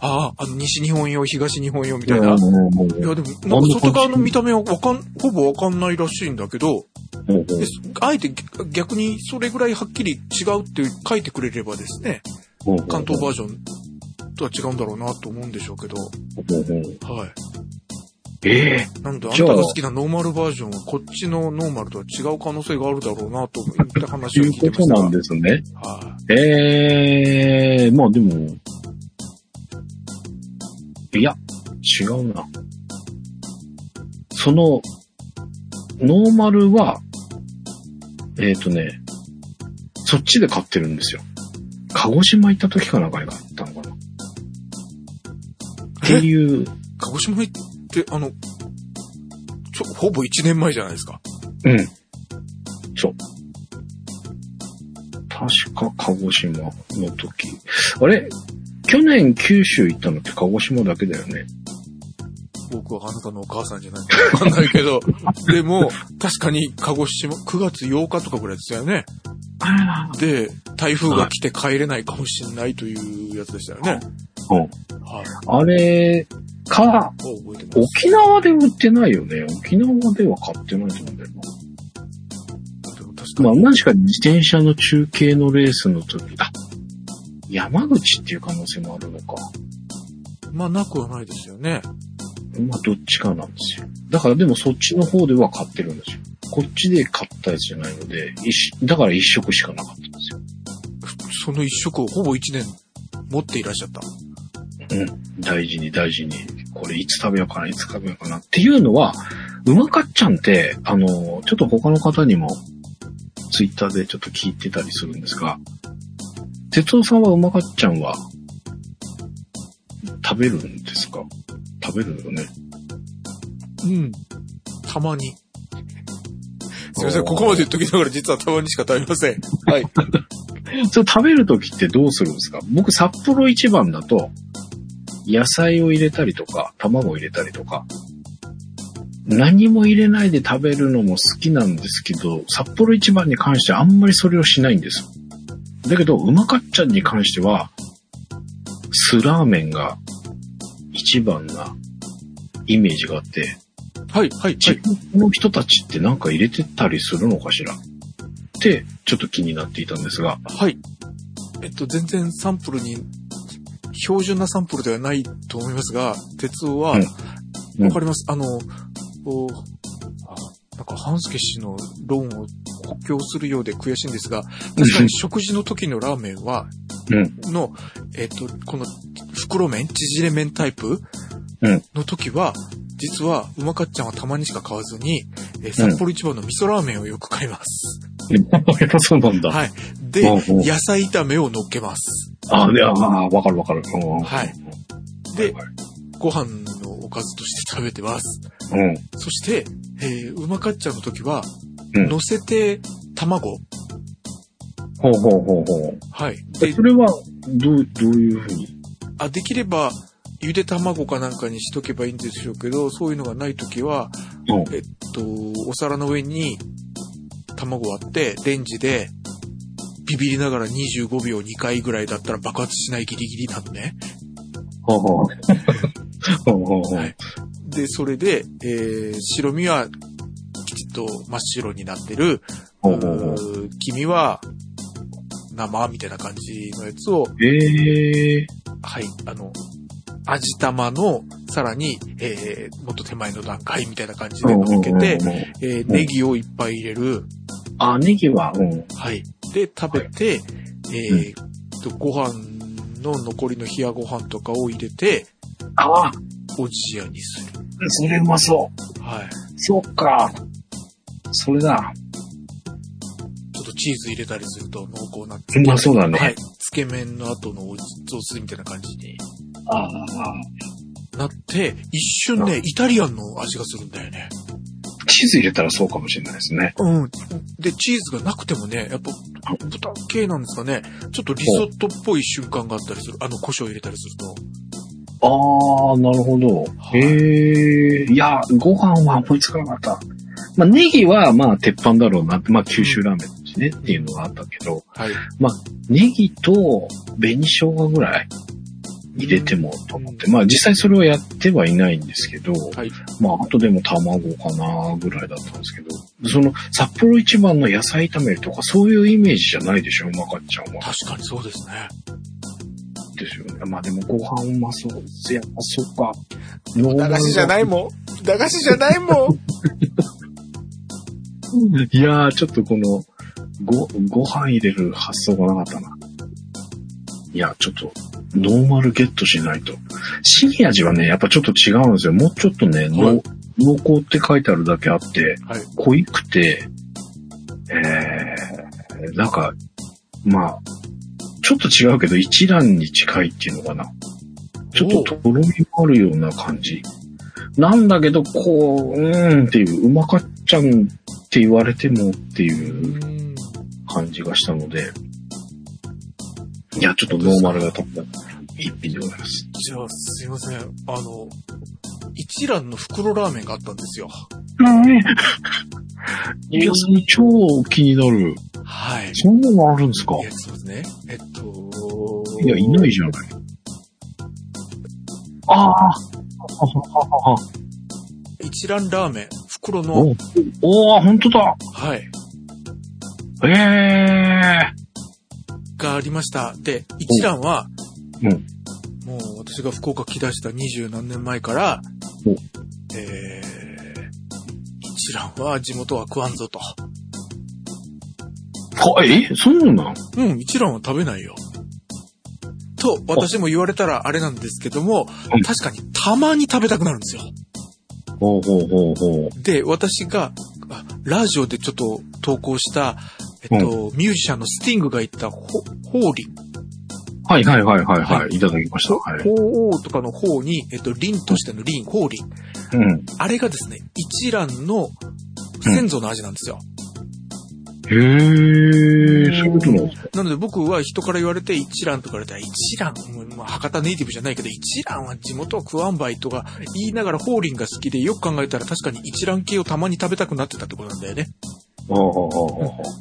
ああ、あの、西日本用、東日本用みたいな。いもうもうや、でも、なんか外側の見た目はわかん、ほぼわかんないらしいんだけど、ほうほうであえて逆にそれぐらいはっきり違うって書いてくれればですね、ほうほう関東バージョンとは違うんだろうなと思うんでしょうけど、ほうほうはい。ええなので、あんたが好きなノーマルバージョンはこっちのノーマルとは違う可能性があるだろうなと思って話をとい聞いうてました。ことなんですね。はええまあでも、いや、違うな。その、ノーマルは、えっ、とね、そっちで買ってるんですよ。鹿児島行った時かなんかに買ったのかな。っていう、い。鹿児島行って、あの、ちょ、ほぼ1年前じゃないですか。うん。そう。確か鹿児島の時。あれ？去年九州行ったのって鹿児島だけだよね。僕はあなたのお母さんじゃないかわかんないけど、でも、確かに鹿児島、9月8日とかぐらいですよね。あで、台風が来て帰れないかもしれないというやつでしたよね。うん。はい。あれか。沖縄で売ってないよね。沖縄では買ってないと思うんだよな。でも確かまあ、に。自転車の中継のレースの時、あ、山口っていう可能性もあるのか。まあ、なくはないですよね。まあ、どっちかなんですよ。だからでもそっちの方では買ってるんですよ。こっちで買ったやつじゃないので、だから一色しかなかったんですよ。その一色をほぼ一年持っていらっしゃった。うん。大事に大事に、これいつ食べようかな、いつ食べようかな。っていうのは、うまかっちゃんって、あの、ちょっと他の方にも、ツイッターでちょっと聞いてたりするんですが、哲夫さんはうまかっちゃんは、食べるんですか？食べるよね。うん。たまに。すみません、ここまで言っときながら実はたまにしか食べません。はい。それ食べるときってどうするんですか？僕、札幌一番だと、野菜を入れたりとか、卵を入れたりとか、何も入れないで食べるのも好きなんですけど、札幌一番に関してはあんまりそれをしないんです。だけど、うまかっちゃんに関しては、酢ラーメンが一番なイメージがあって、はい、はい、はい。地元の人たちってなんか入れてたりするのかしら？って、ちょっと気になっていたんですが、はい。えっと、全然サンプルに、標準なサンプルではないと思いますが、鉄夫は、うんわ、うんかります。あの、こう、あなんか、半助氏の論を補強するようで悔しいんですが、確かに食事の時のラーメンは、うん。の、えっと、この袋麺、縮れ麺タイプうんの時は、実は、うまかっちゃんはたまにしか買わずに、えー札幌一番の味噌ラーメンをよく買います。そうなんだ。はい。で、野菜炒めを乗っけます。あ、で、ああ、わかるわかる。うんはい。で、ご飯のおかずとして食べてます。うん。そして、えー、うまかっちゃんの時は、うん乗せて卵。ほうほうほうほう。はい。でそ、れは、どう、どういうふうに？あ、できれば、ゆで卵かなんかにしとけばいいんでしょうけど、そういうのがない時は、うん。えっと、お皿の上に卵割って、レンジで、ビビりながら25秒2回ぐらいだったら爆発しないギリギリなのね。ほうほう。ほうほうほう。はいで、それで、えー、白身はきちっと真っ白になってる。ほうほうほう。黄身は生みたいな感じのやつを、ええはい、あの、味玉の、さらに、えー、もっと手前の段階みたいな感じで乗っけて、えー、ネギをいっぱい入れる。あ、ネギは、うん。はい。で、食べて、えーと、ご飯の残りの冷やご飯とかを入れて、ああ、おじやにする。それうまそう。はい。そっか。それだ。チーズ入れたりすると濃厚なまそうだね。はい。つけ麺の後のお雑炊みたいな感じにああ。なって、一瞬ね、イタリアンの味がするんだよね。チーズ入れたらそうかもしれないですね。うん。で、チーズがなくてもね、やっぱ、豚系なんですかね。ちょっとリゾットっぽい瞬間があったりする。あの、胡椒入れたりすると。ああ、なるほど。はいへえ。いや、ご飯は思いつかなかった。まあ、ネギは、まあ、鉄板だろうなって、まあ、九州ラーメンだしねっていうのがあったけど、はい。ネギと紅生姜ぐらい入れてもと思って、まあ、実際それはやってはいないんですけど、はい。まあ、あとでも卵かなぐらいだったんですけど、その、札幌一番の野菜炒めとか、そういうイメージじゃないでしょ、うまかっちゃんは。確かにそうですね。ですよね。まあ、でもご飯うまそうです。やっぱそうか。駄菓子じゃないもん。駄菓子じゃないもん。いやー、ちょっとこの、ご、ご飯入れる発想がなかったな。いや、ちょっと、ノーマルゲットしないと。シニ味はね、やっぱちょっと違うんですよ。もうちょっとね、はい濃濃厚って書いてあるだけあって、はい。濃いくて、えー、なんか、まあ、ちょっと違うけど、一蘭に近いっていうのかな。ちょっととろみもあるような感じ。なんだけど、こう、うーんっていう、うまかっちゃんって言われてもっていううん。感じがしたので、いや、ちょっとノーマルが飛んだ一品でございます。じゃあ、すいません。あの、一蘭の袋ラーメンがあったんですよ。いや、超気になる。はい。そんなのあるんですか？いや、そうですね。えっと、いや、いないじゃない。ああ。はははは一蘭ラーメン、袋の、おおー、ほんとだ。はい、ええがありました。で、一蘭は、うんもう私が福岡来だした二十何年前からお、えー、一蘭は地元は食わんぞと。ー。え？そうなん？うん、一蘭は食べないよ。と、私も言われたらあれなんですけども、うん確かにたまに食べたくなるんですよ。ほうほうほうほう。で、私が、あラジオでちょっと投稿した、えっと、ミュージシャンのスティングが言ったホ、ホーリン。はいはいはいはいは。はいいただきました。はい。ホーとかの方に、えっと、リンとしてのリン、ホーリン。うん。あれがですね、一蘭の先祖の味なんですよ。へえ、そういうことなんですか？なので僕は人から言われて一蘭とか言われたら、一蘭、うんまあ、博多ネイティブじゃないけど、一蘭は地元は食わんばいとか言いながらホーリンが好きで、よく考えたら確かに一蘭系をたまに食べたくなってたってことなんだよね。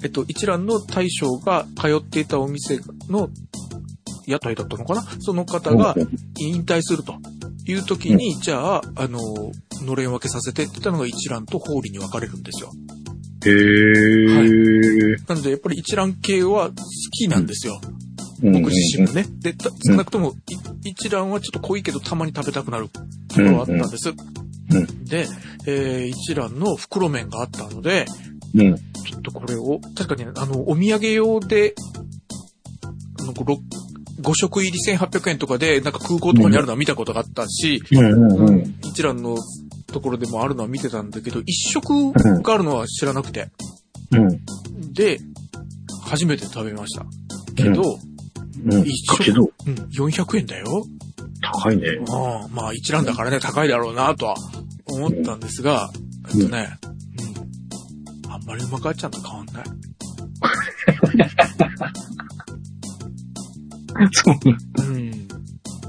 えっと、一蘭の大将が通っていたお店の屋台だったのかな？その方が引退するという時に、じゃあ、あの、のれん分けさせてって言ったのが一蘭とホーリーに分かれるんですよ。へえ。なので、やっぱり一蘭系は好きなんですよ。うん僕自身もね。で、た少なくとも、い一蘭はちょっと濃いけど、たまに食べたくなることがあったんです。んで、えー一蘭の袋麺があったので、うん。ちょっとこれを、確かに、あの、お土産用で、あの、5食入り1800円とかで、なんか空港とかにあるのは見たことがあったし、うんうんうん。一蘭のところでもあるのは見てたんだけど、一食があるのは知らなくて。うん。で、初めて食べました。けど、うん。一食かけど、うん、400円だよ。高いね。うん、まあ一覧だからね、高いだろうなとは思ったんですが、えっとね、うん。うまくあっちゃんと変わんない。そう。うん。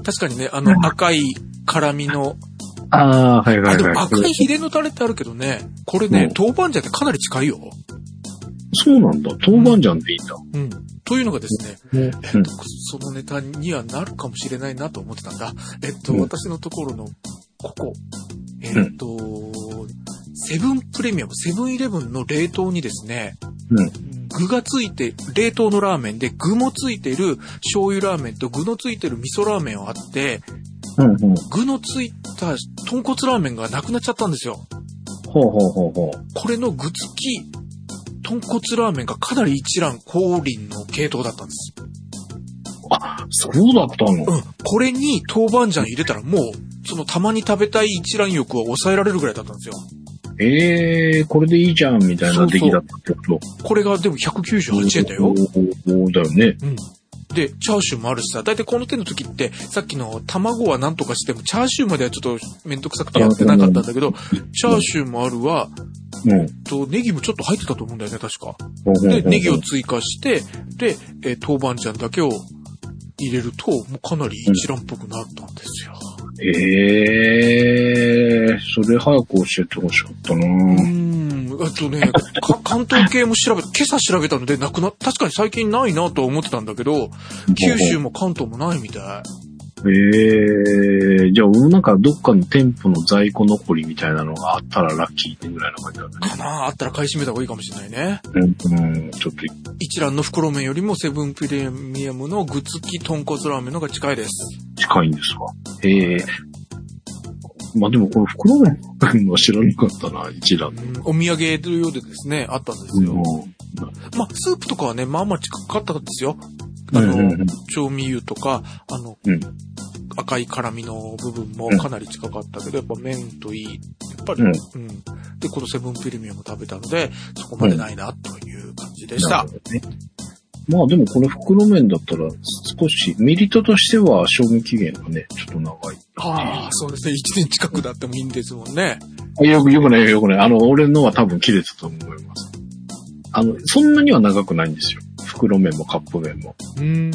確かにね、あの赤い辛みの、ああ、はいはあ、でいはい。も赤い秘伝のタレってあるけどね、これねうん、豆板醤ってかなり近いよ。そうなんだ。豆板醤でいいんだ。うん。というのがですね、うん。えっと、そのネタにはなるかもしれないなと思ってたんだ。えっと、うん私のところの、ここ、えっと、セブンプレミアム、セブンイレブンの冷凍にですね、うん具がついて、冷凍のラーメンで具もついてる醤油ラーメンと具のついてる味噌ラーメンはあって、うんうん。具のついた豚骨ラーメンがなくなっちゃったんですよ。ほうほうほうほう。これの具付き豚骨ラーメンがかなり一覧降臨の系統だったんです。そうだったの？うん。これに豆板醤入れたらもう、そのたまに食べたい一覧欲は抑えられるぐらいだったんですよ。ええー、これでいいじゃん、みたいな出来だったってことこれがでも198円だよお。だよね。で、チャーシューもあるしさ、だいたいこの手の時って、さっきの卵は何とかしても、チャーシューまではちょっとめんどくさくてやってなかったんだけど、チャーシューもあるわ、うん。と、ネギもちょっと入ってたと思うんだよね、確か。で、ネギを追加して、で、えー豆板醤だけを入れると、もうかなり一覧っぽくなったんですよ。ええー、それ早く教えてほしかったな。うーん、あとね、か関東系も調べ、今朝調べたのでなくな、確かに最近ないなとは思ってたんだけど、九州も関東もないみたい。ええー、じゃあ、なんかどっかの店舗の在庫残りみたいなのがあったらラッキーってぐらいの感じだね。かなあったら買い占めた方がいいかもしれないね。うん、うん、ちょっと、一蘭の袋麺よりもセブンプレミアムの具付き豚骨ラーメンの方が近いです。近いんですわ。ええまあでもこの袋麺は知らなかったな、一覧うんお土産というようでですね、あったんですよ。まあ、スープとかはね、まあまあ近かったんですよ。あの、うんうんうん調味油とか、あの、うん赤い辛みの部分もかなり近かったけど、やっぱ麺といい、やっぱり、ううんん。で、このセブンプレミアム食べたので、そこまでないな、という感じでした。まあでもこの袋麺だったら少しメリットとしては賞味期限がね、ちょっと長い。ああ、そうですね。1年近くだってもいいんですもんね。よく、よくないよくない。あの、俺のは多分切れてたと思います。あの、そんなには長くないんですよ。袋麺もカップ麺も。うん。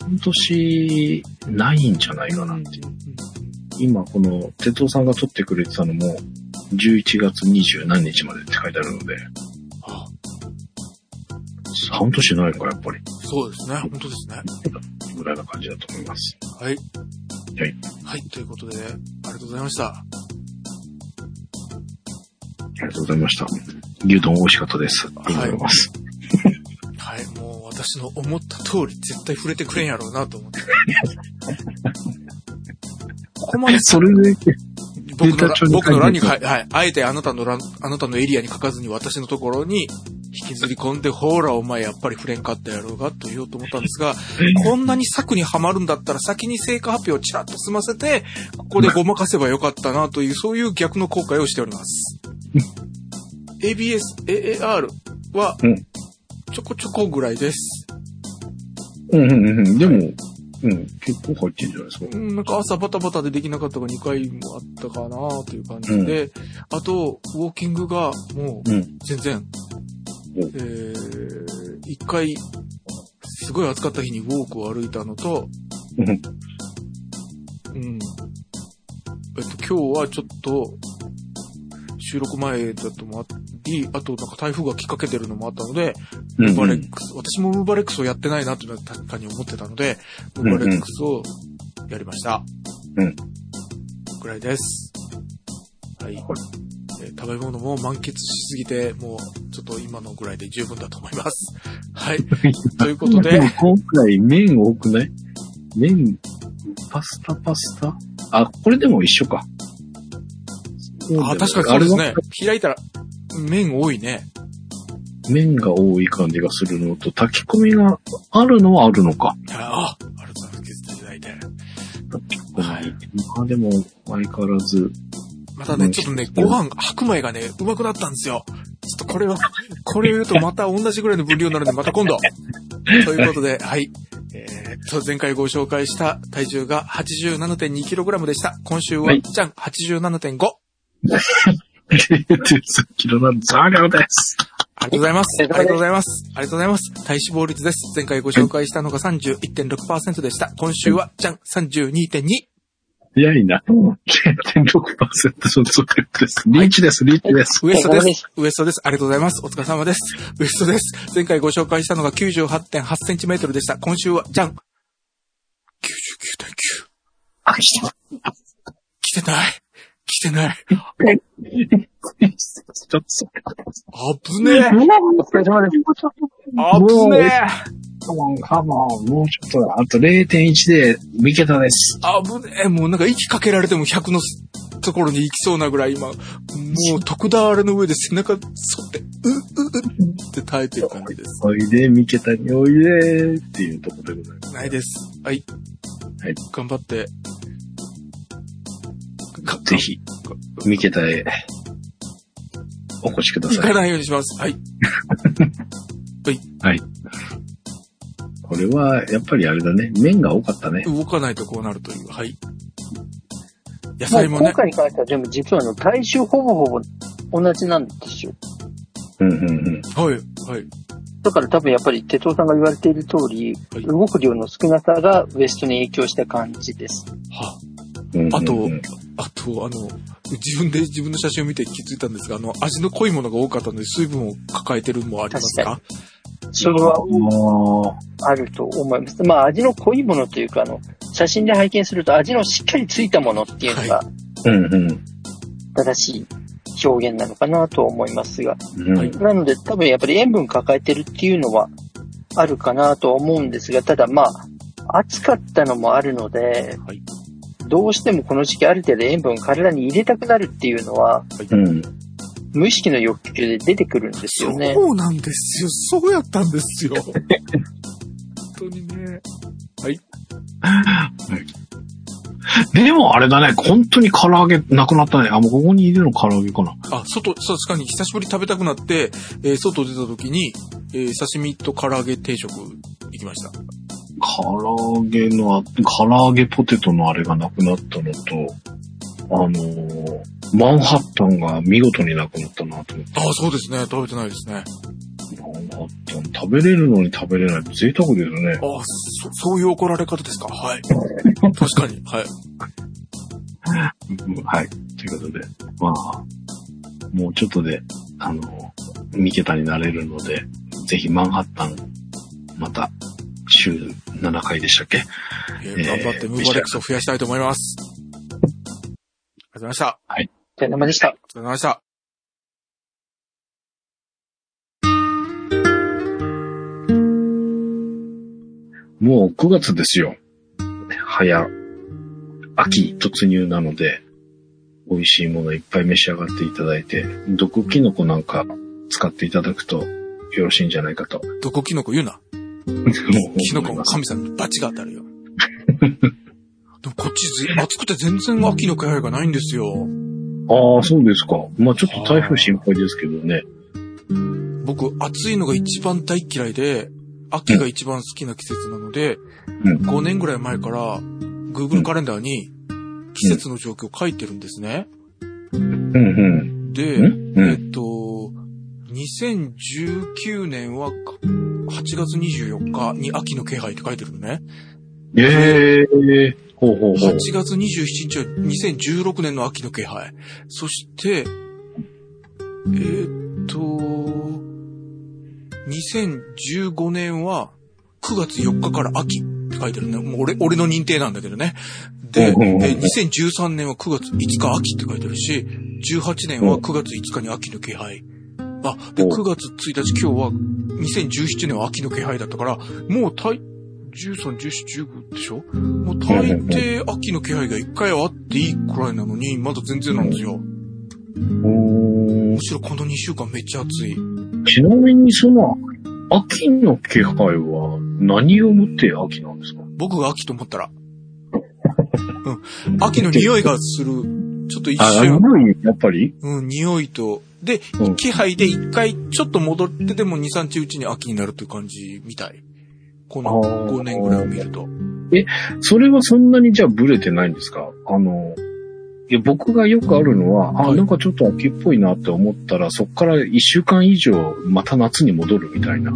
半年ないんじゃないかなっていう。今この、哲夫さんが撮ってくれてたのも、11月20何日までって書いてあるので、あ半年ないか、やっぱり。そうですね。本当ですね。ぐらいな感じだと思います。はい。はい。はい。ということで、ありがとうございました。ありがとうございました。牛丼美味しかったです。ありがとうございます。はい。もう私の思った通り絶対触れてくれんやろうなと思って。ここまでそれで、僕の僕の欄に書書いはい。あえてあなたの欄、あなたのエリアに書かずに私のところに引きずり込んで、ほら、お前やっぱり触れんかったやろうがと言おうと思ったんですが、こんなに策にはまるんだったら先に成果発表をちらっと済ませて、ここでごまかせばよかったなという、そういう逆の後悔をしております。ABS、AAR はうん、ちょこちょこぐらいです。うんうんうんうん。でも、うん、結構入ってんじゃないですか。うん、なんか朝バタバタでできなかったが2回もあったかなという感じで、あと、ウォーキングがもううん。全然、おえー、1回、すごい暑かった日にウォークを歩いたのと、うん。うん。えっと、今日はちょっと、収録前だともあり、あとなんか台風がきっかけてるのもあったので、うんムーバレックス、私もムーバレックスをやってないなというのは確かに思ってたので、ムーバレックスをやりました。うん。ぐらいです。はい。はいえー食べ物も満喫しすぎて、もうちょっと今のぐらいで十分だと思います。はい。ということでも今回麺多くない？麺、パスタパスタ？あ、これでも一緒か。あ、確かにそうですね。開いたら、麺多いね。麺が多い感じがするのと、炊き込みがあるのはあるのか。ああ、ありがとうございます。削っていただいて。炊き込み。はいまあでも、相変わらず、またね、ちょっとね、ご飯、白米がね、うまくなったんですよ。ちょっとこれは、これを言うとまた同じぐらいの分量になるんで、また今度。ということで、はい。えー、と、前回ご紹介した体重が 87.2kg でした。今週は、はいじゃん、87.5。0.3キロなんです。ありがとうございます。ありお疲れ様ですがとうございます。ありがとうございます。体脂肪率です。前回ご紹介したのが31.6%でした。今週は、じゃん、32.2。早いな。0.6%そそれです。リーチです、リーチです。ウエストですす。ウエストです。ありがとうございます。お疲れ様です。ウエストです。前回ご紹介したのが98.8センチメートルでした。今週は、じゃん。99.9。あ、来た。来てない。来てない。ちょっとそれ。あぶねえ。お疲れ様です。あぶねえ。カモン、カモン。もうちょっとだ。あと0.1で、三桁です。あぶねえ。もうなんか息かけられても100のところに行きそうなぐらい今、もう特ダーレの上で背中反って、う、う、うって耐えてる感じです。おいで、三桁においでっていうところでございます。ないです。はい。はい。頑張って。かぜひ、三桁へ、お越しください。行かないようにします。はい。これは、やっぱりあれだね。麺が多かったね。動かないとこうなるという。はい。野菜もね今。回に関してはでも実はあの体臭ほぼほぼ同じなんですよ。うんうんうん。はい。はい。だから多分やっぱり哲夫さんが言われている通り、はい動く量の少なさがウエストに影響した感じです。はうんうんうんあとあの、自分で自分の写真を見て気づいたんですが、あの、味の濃いものが多かったので、水分を抱えてるのもありますか？それはああると思います。まあ味の濃いものというか、あの、写真で拝見すると味のしっかりついたものっていうのがーうんうん。正しい表現なのかなと思いますが。なので多分やっぱり塩分抱えてるっていうのはあるかなと思うんですが、ただまあ、暑かったのもあるので、はいどうしてもこの時期ある程度塩分体に入れたくなるっていうのは、うん。無意識の欲求で出てくるんですよね。そうなんですよ。そうやったんですよ。本当にね。でもあれだね、本当に唐揚げなくなったね。あ、もうここに入れるの唐揚げかな。あ、外、そう確かに久しぶりに食べたくなって、えー外出た時に、えー刺身と唐揚げ定食行きました。唐揚げのあ、唐揚げポテトのあれがなくなったのと、あのーマンハッタンが見事になくなったなと思って。あ、そうですね。食べてないですね。マンハッタン食べれるのに食べれないって贅沢ですよね。あ、そ、そういう怒られ方ですか？はい。確かに。はい。う んはい。ということで、まあ、もうちょっとで、あの、三桁になれるので、ぜひマンハッタン、また、週7回でしたっけ？えーえー頑張ってムーバレックスを増やしたいと思います。ありがとうございました。ありお疲れ様でした。がとうございました。もう9月ですよ。早、秋突入なので、美味しいものいっぱい召し上がっていただいて、毒キノコなんか使っていただくとよろしいんじゃないかと。どこキノコ言うな。キノコも神様にバチが当たるよ。でもこっちず暑くて全然秋の気配がないんですよ。ああ、そうですか。まあちょっと台風心配ですけどね。僕、暑いのが一番大嫌いで、秋が一番好きな季節なので、うん。5年ぐらい前から、Google カレンダーに季節の状況を書いてるんですね。うんうん。で、うんうん。えっと、2019年は8月24日に秋の気配って書いてるのね。ええほうほうほう。8月27日は2016年の秋の気配。そして、えーっと、2015年は9月4日から秋って書いてるね。もう俺、俺の認定なんだけどね。で、えうんうんうんー2013年は9月5日秋って書いてるし、18年は9月5日に秋の気配。あ、で、うん9月1日今日は2017年は秋の気配だったから、もう大、13、14、15でしょ？もう大抵秋の気配が一回はあっていいくらいなのに、まだ全然なんですよ。おーむしろこの2週間めっちゃ暑い。ちなみにその、秋の気配は何をもって秋なんですか？僕が秋と思ったら。うん。秋の匂いがする。ちょっと一あ、瞬、匂い、やっぱり？うん、匂いと、で、うん。気配で一回ちょっと戻ってでも2、3日うちに秋になるという感じみたい。このあー。5年ぐらいを見ると。それはそんなにじゃあブレてないんですか？あの、いや僕がよくあるのは、あ、はい。なんかちょっと秋っぽいなって思ったら、そっから一週間以上また夏に戻るみたいな。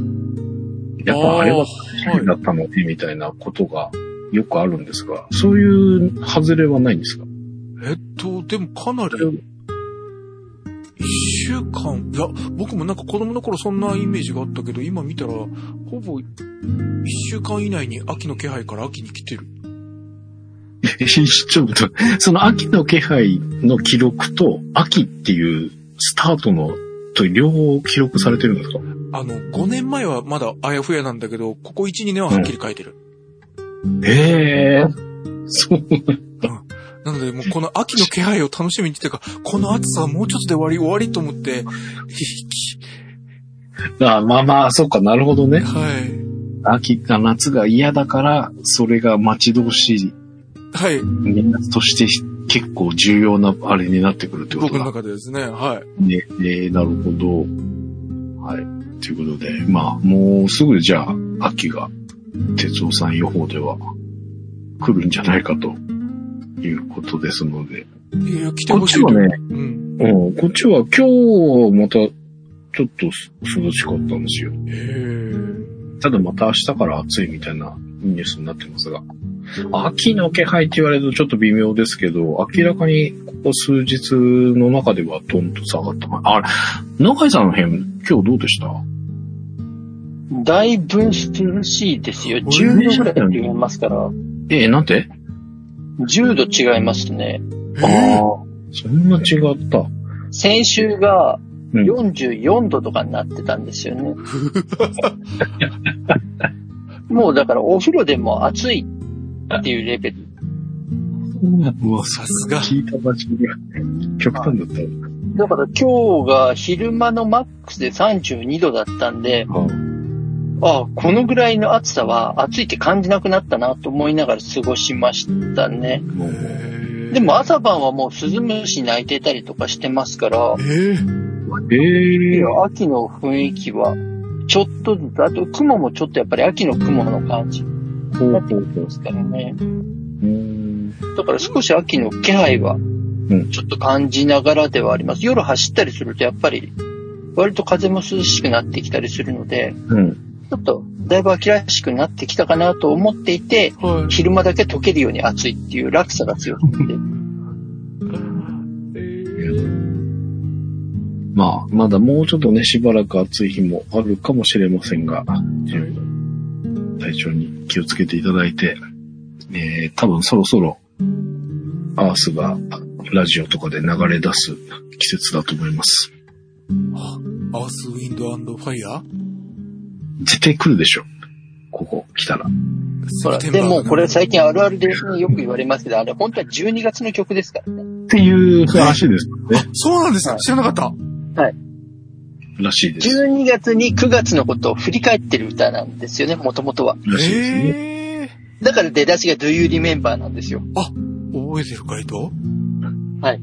やっぱあれはあーはいだったのね、みたいなことがよくあるんですが、そういう外れはないんですか？えっと、でもかなり、一週間、いや、僕もなんか子供の頃そんなイメージがあったけど、今見たら、ほぼ一週間以内に秋の気配から秋に来てる。ちょっと、その秋の気配の記録と、秋っていうスタートの、と両方記録されてるんですか？あの、5年前はまだあやふやなんだけど、ここ1、2年ははっきり書いてる。ええそう。なので、もうこの秋の気配を楽しみにしてか、この暑さはもうちょっとで終わり終わりと思って、あまあまあ、そうか、なるほどね。はい。秋か夏が嫌だから、それが待ち遠しいはい。年末として結構重要なあれになってくるってこと僕のだ。中でですね、はい。ね、えーなるほど。はい。ということで、まあ、もうすぐじゃあ、秋が、哲夫さん予報では来るんじゃないかということですので。いや、来てこほしいと。っちはね、うん。うん、こっちは今日またちょっと涼しかったんですよ。ただまた明日から暑いみたいなニュースになってますが。秋の気配って言われるとちょっと微妙ですけど、明らかにここ数日の中ではトンと下がった。あれ、中井さんの辺今日どうでした？だいぶ涼しいですよ。10度ぐらいって言いますから、え、なんて？10度違いますね。あえあ、そんな違った。先週がうん44度とかになってたんですよね。もうだからお風呂でも暑いっていうレベル。うわ、さすが。聞いた場所が極端だった。だから今日が昼間のマックスで32度だったんで、はああ、このぐらいの暑さは暑いって感じなくなったなと思いながら過ごしましたね。でも、朝晩はもうスズムシ鳴いてたりとかしてますから、えーええいや秋の雰囲気はちょっとずつ、あと雲もちょっとやっぱり秋の雲の感じになってきますからね。うんだから少し秋の気配はんちょっと感じながらではあります。夜走ったりするとやっぱり割と風も涼しくなってきたりするので、うん。ちょっとだいぶ秋らしくなってきたかなと思っていて、はい。昼間だけ溶けるように暑いっていう落差が強くて。え ーまあ、まだもうちょっとね、しばらく暑い日もあるかもしれませんが、十分体調に気をつけていただいて、えー、多分そろそろ、アースがラジオとかで流れ出す季節だと思います。アース、ウィンドファイヤー絶対来るでしょ。ここ来たら。ほら、でもこれ最近あるあるでよく言われますけど、あれ本当は12月の曲ですからね。っていう話ですよね。そうなんですよ。知らなかった。らしいです。12月に9月のことを振り返ってる歌なんですよね、もともとは。らしいですね。えだから出だしが Do You Remember なんですよ。ー、覚えてるかいと？はい。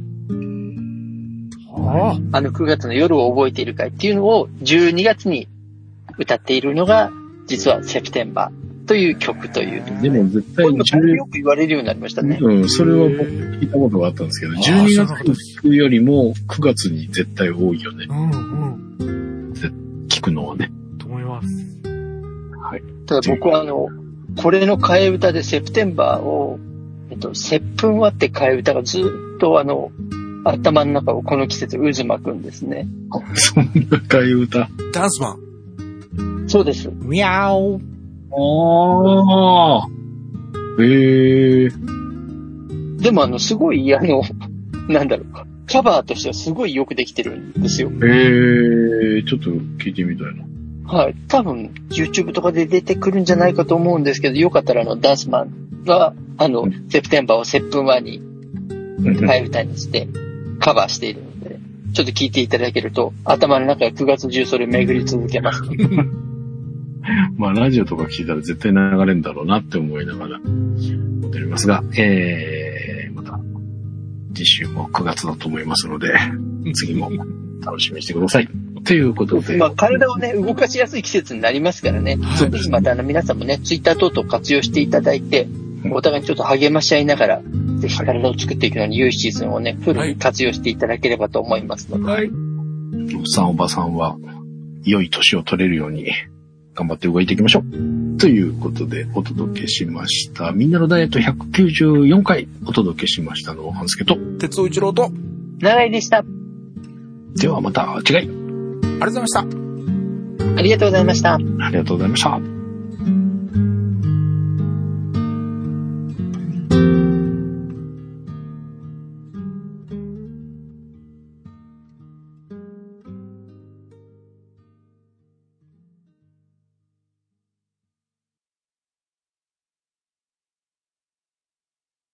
ああ。あの9月の夜を覚えているかいっていうのを12月に歌っているのが、実はセプテンバーという曲という。でも絶対これも10よく言われるようになりましたね。うん、それは僕聞いたことがあったんですけど、あー12そうなん月に聞くよりも9月に絶対多いよね。うんうん。聞くのはね。と思います。ただ僕はあの、これの替え歌でセプテンバーを、えっと、接吻はって替え歌がずっとあの、頭の中をこの季節渦巻くんですね。そんな替え歌？ダンスマン。そうです。ミャオ。ああ。ええでもあの、すごい、あの、なんだろう、カバーとしてはすごいよくできてるんですよ。ええちょっと聞いてみたいな。はい。多分、YouTube とかで出てくるんじゃないかと思うんですけど、よかったらあの、ダンスマンが、あのう、セプテンバーを接吻話に替え歌にして、カバーしているちょっと聞いていただけると、頭の中で9月中それ巡り続けます。まあ、ラジオとか聞いたら絶対流れるんだろうなって思いながら、思っておりますが、ええまた、次週も9月だと思いますので、次も楽しみにしてください。とということで。まあ、体をね、動かしやすい季節になりますからね。はいぜひまたあの皆さんもね、ツイッター等々活用していただいて、お互いにちょっと励まし合いながら、ぜひ体を作っていくのに良いシーズンをね、フルに活用していただければと思いますので。はい。おっさんおばさんは、良い年を取れるように、頑張って動いていきましょう。ということで、お届けしました。みんなのダイエット194回お届けしましたのを、半助と。鉄尾一郎と、あり長井でした。ではまた、違い。がとうございました。ありがとうございました。ありがとうございました。